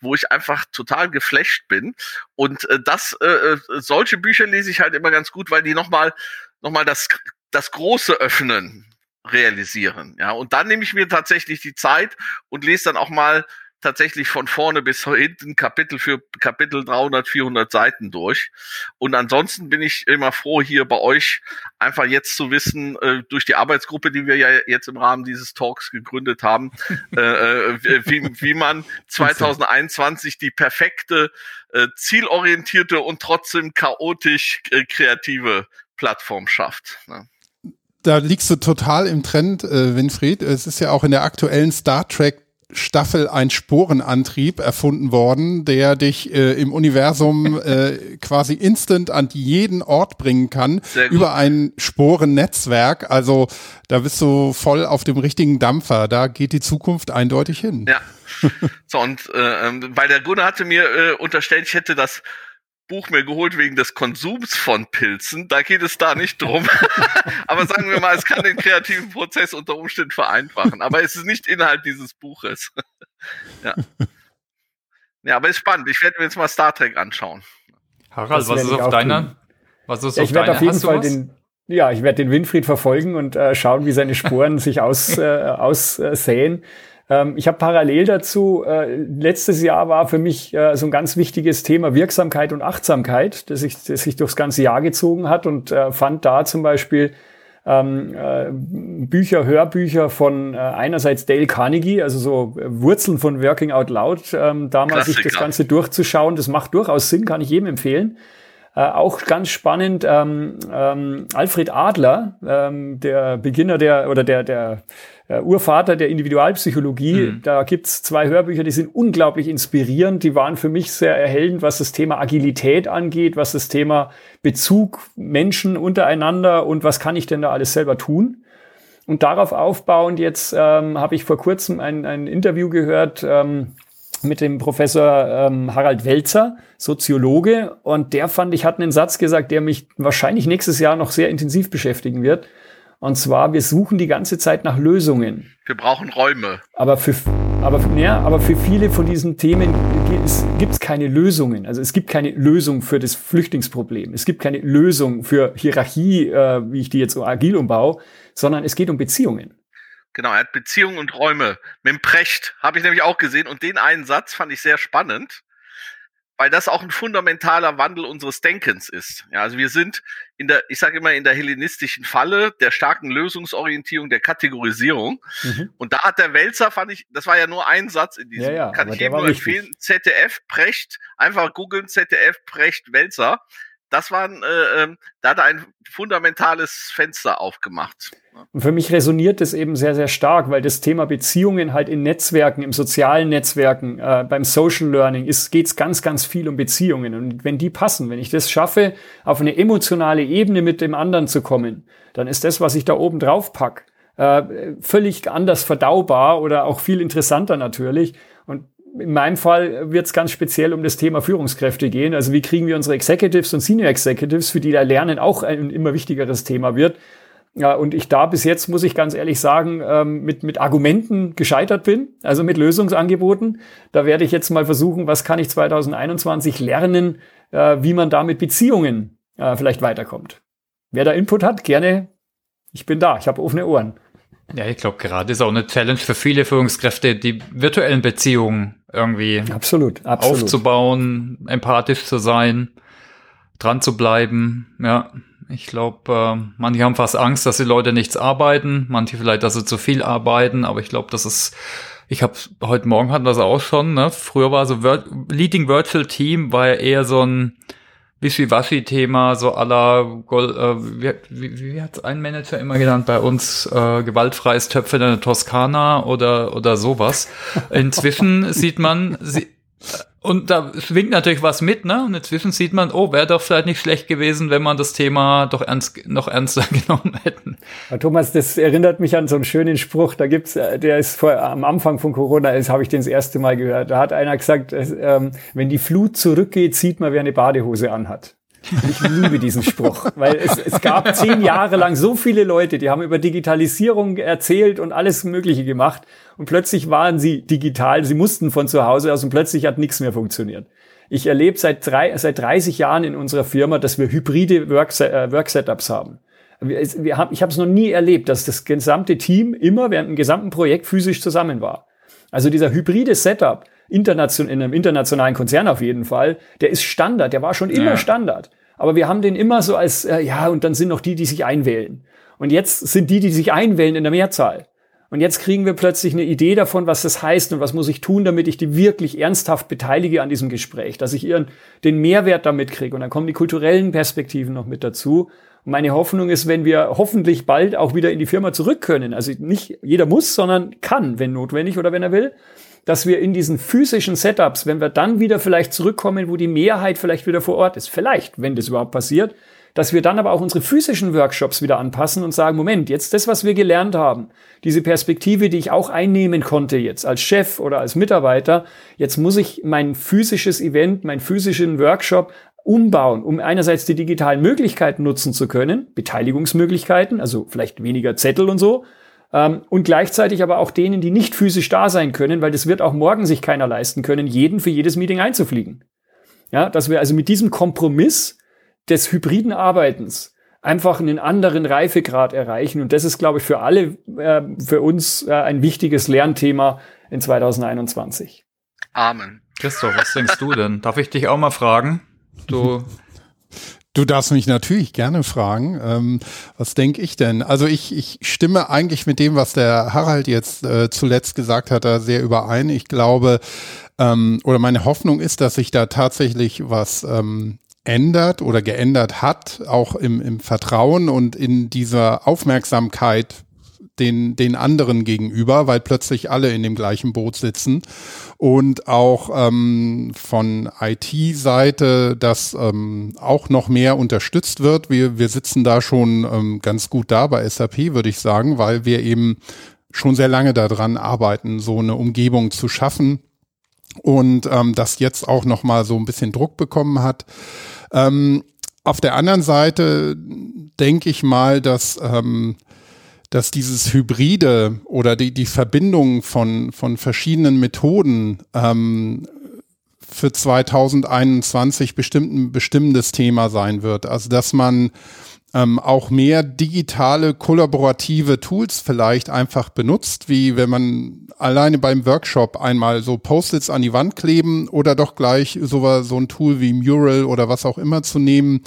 wo ich einfach total geflasht bin. Und äh, das, äh, äh solche Bücher lese ich halt immer ganz gut, weil die nochmal noch mal das, das große Öffnen realisieren. Ja, und dann nehme ich mir tatsächlich die Zeit und lese dann auch mal tatsächlich von vorne bis hinten Kapitel für Kapitel 300, 400 Seiten durch. Und ansonsten bin ich immer froh, hier bei euch einfach jetzt zu wissen, äh, durch die Arbeitsgruppe, die wir ja jetzt im Rahmen dieses Talks gegründet haben, <laughs> äh, äh wie, wie man 2021 die perfekte, äh, zielorientierte und trotzdem chaotisch äh, kreative Plattform schafft. Ne? Da liegst du total im Trend, äh, Winfried. Es ist ja auch in der aktuellen Star Trek Staffel ein Sporenantrieb erfunden worden, der dich äh, im Universum <laughs> äh, quasi instant an jeden Ort bringen kann über ein Sporennetzwerk. Also da bist du voll auf dem richtigen Dampfer. Da geht die Zukunft eindeutig hin. Ja. So und äh, ähm, weil der Gunnar hatte mir äh, unterstellt, ich hätte das Buch mir geholt wegen des Konsums von Pilzen. Da geht es da nicht drum. <laughs> aber sagen wir mal, es kann den kreativen Prozess unter Umständen vereinfachen. Aber es ist nicht Inhalt dieses Buches. <laughs> ja. ja, aber ist spannend. Ich werde mir jetzt mal Star Trek anschauen. Harald, was ist auf deiner? Was ist ja, ich werde auf jeden Fall den, ja, ich werde den Winfried verfolgen und äh, schauen, wie seine Sporen sich aus, äh, aussäen. Äh, ähm, ich habe parallel dazu, äh, letztes Jahr war für mich äh, so ein ganz wichtiges Thema Wirksamkeit und Achtsamkeit, das sich, das sich durchs ganze Jahr gezogen hat und äh, fand da zum Beispiel ähm, äh, Bücher, Hörbücher von äh, einerseits Dale Carnegie, also so äh, Wurzeln von Working Out Loud, ähm, da mal sich das Ganze durchzuschauen. Das macht durchaus Sinn, kann ich jedem empfehlen. Äh, auch ganz spannend, ähm, ähm, Alfred Adler, ähm, der Beginner der oder der, der äh, Urvater der Individualpsychologie. Mhm. Da gibt's zwei Hörbücher, die sind unglaublich inspirierend. Die waren für mich sehr erhellend, was das Thema Agilität angeht, was das Thema Bezug Menschen untereinander und was kann ich denn da alles selber tun. Und darauf aufbauend jetzt ähm, habe ich vor kurzem ein, ein Interview gehört ähm, mit dem Professor ähm, Harald Welzer, Soziologe. Und der fand ich, hat einen Satz gesagt, der mich wahrscheinlich nächstes Jahr noch sehr intensiv beschäftigen wird. Und zwar, wir suchen die ganze Zeit nach Lösungen. Wir brauchen Räume. Aber für, aber, ja, aber für viele von diesen Themen gibt es keine Lösungen. Also es gibt keine Lösung für das Flüchtlingsproblem. Es gibt keine Lösung für Hierarchie, äh, wie ich die jetzt so agil umbaue, sondern es geht um Beziehungen. Genau, er hat Beziehungen und Räume. Mit dem Precht habe ich nämlich auch gesehen und den einen Satz fand ich sehr spannend, weil das auch ein fundamentaler Wandel unseres Denkens ist. Ja, also wir sind in der, ich sage immer, in der hellenistischen Falle der starken Lösungsorientierung, der Kategorisierung. Mhm. Und da hat der Wälzer, fand ich, das war ja nur ein Satz in diesem, ja, ja, kann ich jedem nur empfehlen, ZDF Precht, einfach googeln ZDF Precht Wälzer das waren, äh, ähm, da hat er ein fundamentales Fenster aufgemacht. Und für mich resoniert das eben sehr, sehr stark, weil das Thema Beziehungen halt in Netzwerken, im sozialen Netzwerken, äh, beim Social Learning ist, geht's ganz, ganz viel um Beziehungen. Und wenn die passen, wenn ich das schaffe, auf eine emotionale Ebene mit dem anderen zu kommen, dann ist das, was ich da oben drauf pack, äh, völlig anders verdaubar oder auch viel interessanter natürlich. In meinem Fall wird es ganz speziell um das Thema Führungskräfte gehen. Also wie kriegen wir unsere Executives und Senior Executives, für die da Lernen auch ein immer wichtigeres Thema wird. Ja, und ich da bis jetzt, muss ich ganz ehrlich sagen, ähm, mit, mit Argumenten gescheitert bin, also mit Lösungsangeboten. Da werde ich jetzt mal versuchen, was kann ich 2021 lernen, äh, wie man da mit Beziehungen äh, vielleicht weiterkommt. Wer da Input hat, gerne. Ich bin da, ich habe offene Ohren. Ja, ich glaube, gerade ist auch eine Challenge für viele Führungskräfte, die virtuellen Beziehungen irgendwie absolut, absolut. aufzubauen, empathisch zu sein, dran zu bleiben. Ja, ich glaube, äh, manche haben fast Angst, dass die Leute nichts arbeiten, manche vielleicht, dass sie zu viel arbeiten, aber ich glaube, das ist ich habe heute Morgen hatten das auch schon, ne? Früher war so Vir Leading Virtual Team war ja eher so ein Wischiwaschi-Thema, so aller, äh, wie, wie, wie hat ein Manager immer genannt bei uns, äh, gewaltfreies Töpfe in der Toskana oder, oder sowas. Inzwischen sieht man, sie, und da schwingt natürlich was mit, ne? Und inzwischen sieht man, oh, wäre doch vielleicht nicht schlecht gewesen, wenn man das Thema doch ernst, noch ernster <laughs> genommen hätten. Ja, Thomas, das erinnert mich an so einen schönen Spruch, da gibt's, äh, der ist vor, am Anfang von Corona, das habe ich den das erste Mal gehört. Da hat einer gesagt, ähm, wenn die Flut zurückgeht, sieht man, wer eine Badehose anhat. Ich liebe diesen Spruch, weil es, es gab zehn Jahre lang so viele Leute, die haben über Digitalisierung erzählt und alles Mögliche gemacht und plötzlich waren sie digital, sie mussten von zu Hause aus und plötzlich hat nichts mehr funktioniert. Ich erlebe seit, drei, seit 30 Jahren in unserer Firma, dass wir hybride Work, äh, haben. Wir, wir haben, ich habe es noch nie erlebt, dass das gesamte Team immer während dem gesamten Projekt physisch zusammen war. Also dieser hybride Setup, internation, in einem internationalen Konzern auf jeden Fall, der ist Standard, der war schon immer ja. Standard. Aber wir haben den immer so als, äh, ja, und dann sind noch die, die sich einwählen. Und jetzt sind die, die sich einwählen, in der Mehrzahl. Und jetzt kriegen wir plötzlich eine Idee davon, was das heißt und was muss ich tun, damit ich die wirklich ernsthaft beteilige an diesem Gespräch, dass ich ihren, den Mehrwert damit kriege. Und dann kommen die kulturellen Perspektiven noch mit dazu. Und meine Hoffnung ist, wenn wir hoffentlich bald auch wieder in die Firma zurück können, also nicht jeder muss, sondern kann, wenn notwendig oder wenn er will, dass wir in diesen physischen Setups, wenn wir dann wieder vielleicht zurückkommen, wo die Mehrheit vielleicht wieder vor Ort ist, vielleicht, wenn das überhaupt passiert, dass wir dann aber auch unsere physischen Workshops wieder anpassen und sagen, Moment, jetzt das, was wir gelernt haben, diese Perspektive, die ich auch einnehmen konnte jetzt als Chef oder als Mitarbeiter, jetzt muss ich mein physisches Event, mein physischen Workshop umbauen, um einerseits die digitalen Möglichkeiten nutzen zu können, Beteiligungsmöglichkeiten, also vielleicht weniger Zettel und so, ähm, und gleichzeitig aber auch denen, die nicht physisch da sein können, weil das wird auch morgen sich keiner leisten können, jeden für jedes Meeting einzufliegen. Ja, dass wir also mit diesem Kompromiss des hybriden Arbeitens einfach einen anderen Reifegrad erreichen. Und das ist, glaube ich, für alle, äh, für uns äh, ein wichtiges Lernthema in 2021. Amen. Christoph, was denkst du denn? Darf ich dich auch mal fragen? Du <laughs> Du darfst mich natürlich gerne fragen. Ähm, was denke ich denn? Also ich, ich stimme eigentlich mit dem, was der Harald jetzt äh, zuletzt gesagt hat, da sehr überein. Ich glaube, ähm, oder meine Hoffnung ist, dass sich da tatsächlich was ähm, ändert oder geändert hat, auch im, im Vertrauen und in dieser Aufmerksamkeit den, den anderen gegenüber, weil plötzlich alle in dem gleichen Boot sitzen und auch ähm, von IT-Seite, dass ähm, auch noch mehr unterstützt wird. Wir, wir sitzen da schon ähm, ganz gut da bei SAP, würde ich sagen, weil wir eben schon sehr lange daran arbeiten, so eine Umgebung zu schaffen und ähm, das jetzt auch noch mal so ein bisschen Druck bekommen hat. Ähm, auf der anderen Seite denke ich mal, dass ähm, dass dieses Hybride oder die, die Verbindung von, von verschiedenen Methoden ähm, für 2021 bestimmt ein bestimmendes Thema sein wird. Also dass man ähm, auch mehr digitale, kollaborative Tools vielleicht einfach benutzt, wie wenn man alleine beim Workshop einmal so Post-its an die Wand kleben oder doch gleich so, so ein Tool wie Mural oder was auch immer zu nehmen,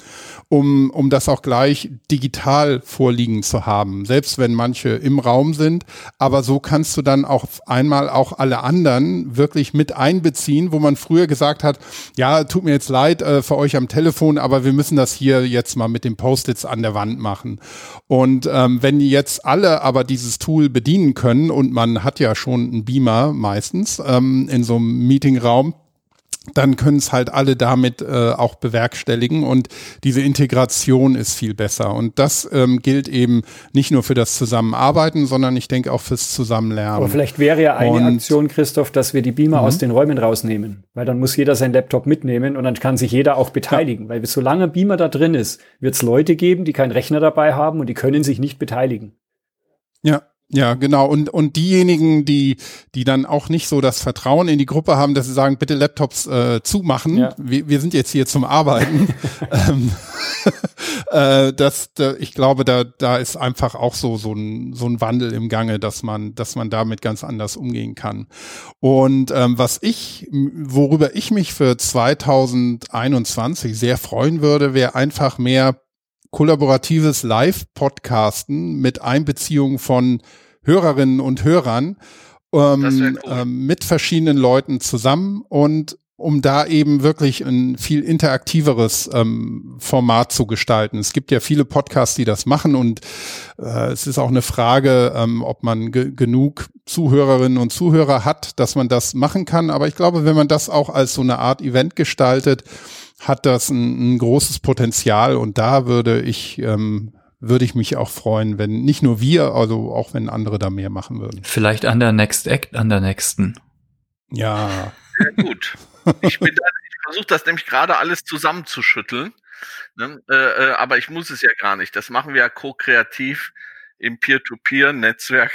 um, um das auch gleich digital vorliegen zu haben, selbst wenn manche im Raum sind. Aber so kannst du dann auch einmal auch alle anderen wirklich mit einbeziehen, wo man früher gesagt hat, ja, tut mir jetzt leid äh, für euch am Telefon, aber wir müssen das hier jetzt mal mit den Post-its an der Wand machen. Und ähm, wenn jetzt alle aber dieses Tool bedienen können und man hat ja schon einen Beamer meistens ähm, in so einem Meetingraum, dann können es halt alle damit äh, auch bewerkstelligen und diese Integration ist viel besser. Und das ähm, gilt eben nicht nur für das Zusammenarbeiten, sondern ich denke auch fürs Zusammenlernen. Aber vielleicht wäre ja eine und, Aktion, Christoph, dass wir die Beamer aus mhm. den Räumen rausnehmen, weil dann muss jeder sein Laptop mitnehmen und dann kann sich jeder auch beteiligen, ja. weil solange Beamer da drin ist, wird es Leute geben, die keinen Rechner dabei haben und die können sich nicht beteiligen. Ja, ja, genau. Und, und diejenigen, die, die dann auch nicht so das Vertrauen in die Gruppe haben, dass sie sagen, bitte Laptops äh, zumachen. Ja. Wir, wir sind jetzt hier zum Arbeiten. <laughs> ähm, <laughs> äh, das, da, ich glaube, da, da ist einfach auch so, so ein, so ein Wandel im Gange, dass man, dass man damit ganz anders umgehen kann. Und ähm, was ich, worüber ich mich für 2021 sehr freuen würde, wäre einfach mehr kollaboratives Live-Podcasten mit Einbeziehung von Hörerinnen und Hörern ähm, cool. ähm, mit verschiedenen Leuten zusammen und um da eben wirklich ein viel interaktiveres ähm, Format zu gestalten. Es gibt ja viele Podcasts, die das machen und äh, es ist auch eine Frage, ähm, ob man ge genug Zuhörerinnen und Zuhörer hat, dass man das machen kann. Aber ich glaube, wenn man das auch als so eine Art Event gestaltet, hat das ein, ein großes Potenzial und da würde ich ähm, würde ich mich auch freuen, wenn nicht nur wir, also auch wenn andere da mehr machen würden. Vielleicht an der Next Act, an der nächsten. Ja. Sehr gut. Ich, ich versuche das nämlich gerade alles zusammenzuschütteln. Ne? Äh, äh, aber ich muss es ja gar nicht. Das machen wir ja ko-kreativ im Peer-to-Peer-Netzwerk.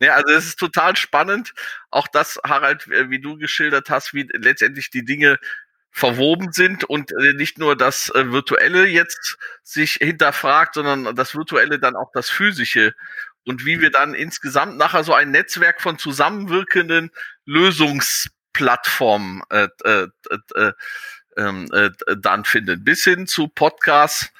ja, <laughs> also es ist total spannend. Auch das, Harald, wie du geschildert hast, wie letztendlich die Dinge verwoben sind und äh, nicht nur das äh, Virtuelle jetzt sich hinterfragt, sondern das Virtuelle dann auch das Physische und wie wir dann insgesamt nachher so ein Netzwerk von zusammenwirkenden Lösungsplattformen äh, äh, äh, ähm, äh, dann finden, bis hin zu Podcasts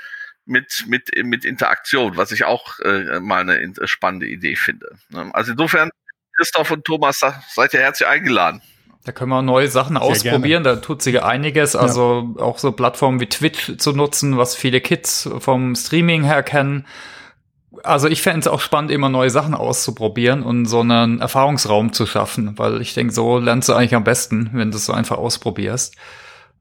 mit mit mit Interaktion, was ich auch äh, mal eine spannende Idee finde. Ne? Also insofern Christoph und Thomas, seid ihr herzlich eingeladen. Da können wir neue Sachen Sehr ausprobieren, gerne. da tut sich einiges. Also ja. auch so Plattformen wie Twitch zu nutzen, was viele Kids vom Streaming her kennen. Also ich fände es auch spannend, immer neue Sachen auszuprobieren und so einen Erfahrungsraum zu schaffen, weil ich denke, so lernst du eigentlich am besten, wenn du es so einfach ausprobierst.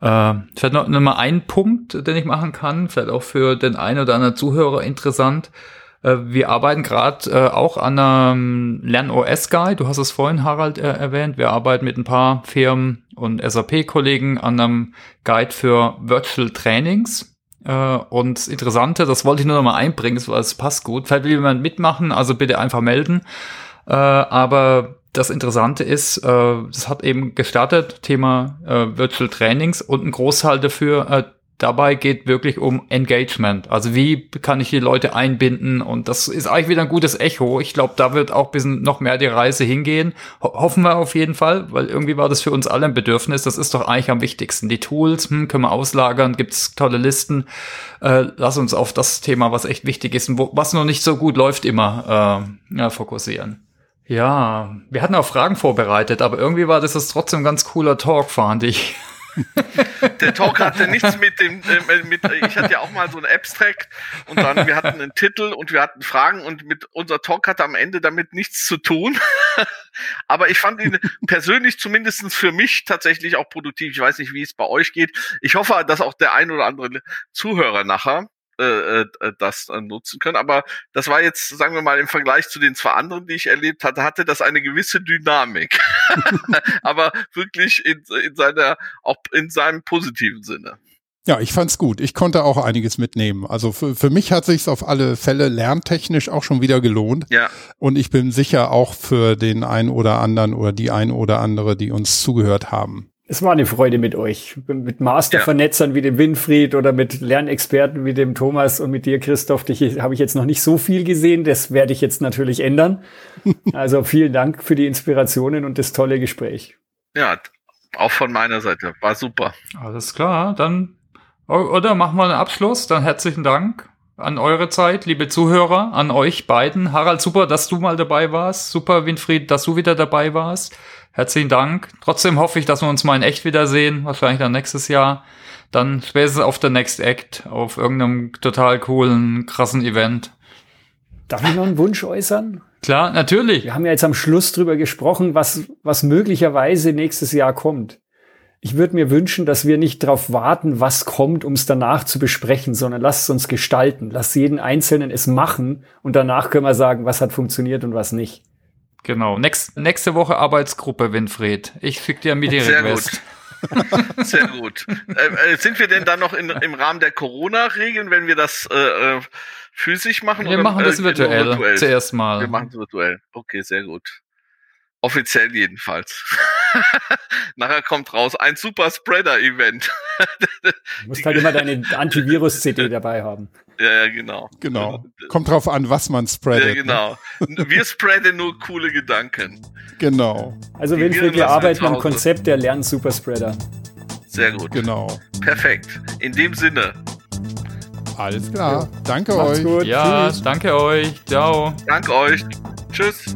Äh, vielleicht noch, noch mal ein Punkt, den ich machen kann, vielleicht auch für den einen oder anderen Zuhörer interessant. Äh, wir arbeiten gerade äh, auch an einem Lern-OS-Guide. Du hast es vorhin, Harald, äh, erwähnt. Wir arbeiten mit ein paar Firmen und SAP-Kollegen an einem Guide für Virtual Trainings. Und das Interessante, das wollte ich nur noch mal einbringen, weil es passt gut. Vielleicht will jemand mitmachen, also bitte einfach melden. Aber das Interessante ist, äh, das hat eben gestartet, Thema äh, Virtual Trainings und ein Großteil dafür, äh, dabei geht wirklich um Engagement. Also wie kann ich die Leute einbinden? Und das ist eigentlich wieder ein gutes Echo. Ich glaube, da wird auch bisschen noch mehr die Reise hingehen. Ho hoffen wir auf jeden Fall, weil irgendwie war das für uns alle ein Bedürfnis. Das ist doch eigentlich am wichtigsten. Die Tools hm, können wir auslagern, gibt's tolle Listen. Äh, lass uns auf das Thema, was echt wichtig ist und wo, was noch nicht so gut läuft, immer äh, ja, fokussieren. Ja, wir hatten auch Fragen vorbereitet, aber irgendwie war das jetzt trotzdem ein ganz cooler Talk, fand ich. Der Talk hatte nichts mit dem, äh, mit, ich hatte ja auch mal so ein Abstract und dann, wir hatten einen Titel und wir hatten Fragen und mit unser Talk hatte am Ende damit nichts zu tun. <laughs> Aber ich fand ihn persönlich zumindestens für mich tatsächlich auch produktiv. Ich weiß nicht, wie es bei euch geht. Ich hoffe, dass auch der ein oder andere Zuhörer nachher äh, äh, das äh, nutzen können. Aber das war jetzt, sagen wir mal, im Vergleich zu den zwei anderen, die ich erlebt hatte, hatte das eine gewisse Dynamik. <laughs> Aber wirklich in, in seiner, auch in seinem positiven Sinne. Ja, ich fand's gut. Ich konnte auch einiges mitnehmen. Also für, für mich hat sich's auf alle Fälle lerntechnisch auch schon wieder gelohnt. Ja. Und ich bin sicher auch für den einen oder anderen oder die ein oder andere, die uns zugehört haben. Es war eine Freude mit euch. Mit Mastervernetzern ja. wie dem Winfried oder mit Lernexperten wie dem Thomas und mit dir, Christoph. Dich habe ich jetzt noch nicht so viel gesehen. Das werde ich jetzt natürlich ändern. <laughs> Also vielen Dank für die Inspirationen und das tolle Gespräch. Ja, auch von meiner Seite. War super. Alles klar. Dann, oder machen wir einen Abschluss. Dann herzlichen Dank an eure Zeit, liebe Zuhörer, an euch beiden. Harald, super, dass du mal dabei warst. Super, Winfried, dass du wieder dabei warst. Herzlichen Dank. Trotzdem hoffe ich, dass wir uns mal in echt wiedersehen, wahrscheinlich dann nächstes Jahr. Dann spätestens auf der Next Act, auf irgendeinem total coolen, krassen Event. Darf ich noch einen Wunsch äußern? Klar, natürlich. Wir haben ja jetzt am Schluss drüber gesprochen, was, was möglicherweise nächstes Jahr kommt. Ich würde mir wünschen, dass wir nicht darauf warten, was kommt, um es danach zu besprechen, sondern lasst es uns gestalten. Lasst jeden Einzelnen es machen und danach können wir sagen, was hat funktioniert und was nicht. Genau. Nächst, nächste Woche Arbeitsgruppe, Winfried. Ich schick dir ein Meeting-Request. <laughs> Sehr gut. Äh, äh, sind wir denn dann noch in, im Rahmen der Corona-Regeln, wenn wir das äh, äh physisch machen? Wir oder, machen das virtuell, virtuell zuerst mal. Wir machen es virtuell. Okay, sehr gut. Offiziell jedenfalls. <laughs> Nachher kommt raus ein Super Spreader-Event. du musst halt immer deine Antivirus-CD <laughs> dabei haben. Ja, ja, genau. Genau. Kommt drauf an, was man spreadet. Ja, ne? genau. Ne? Wir spreaden nur coole Gedanken. Genau. Also Winfried, wir arbeiten am Konzept der Lern-Superspreader. Sehr gut. Genau. Perfekt. In dem Sinne. Alles klar. Ja. Danke Macht's euch. Gut. Ja, Tschüss. danke euch. Ciao. Danke euch. Tschüss.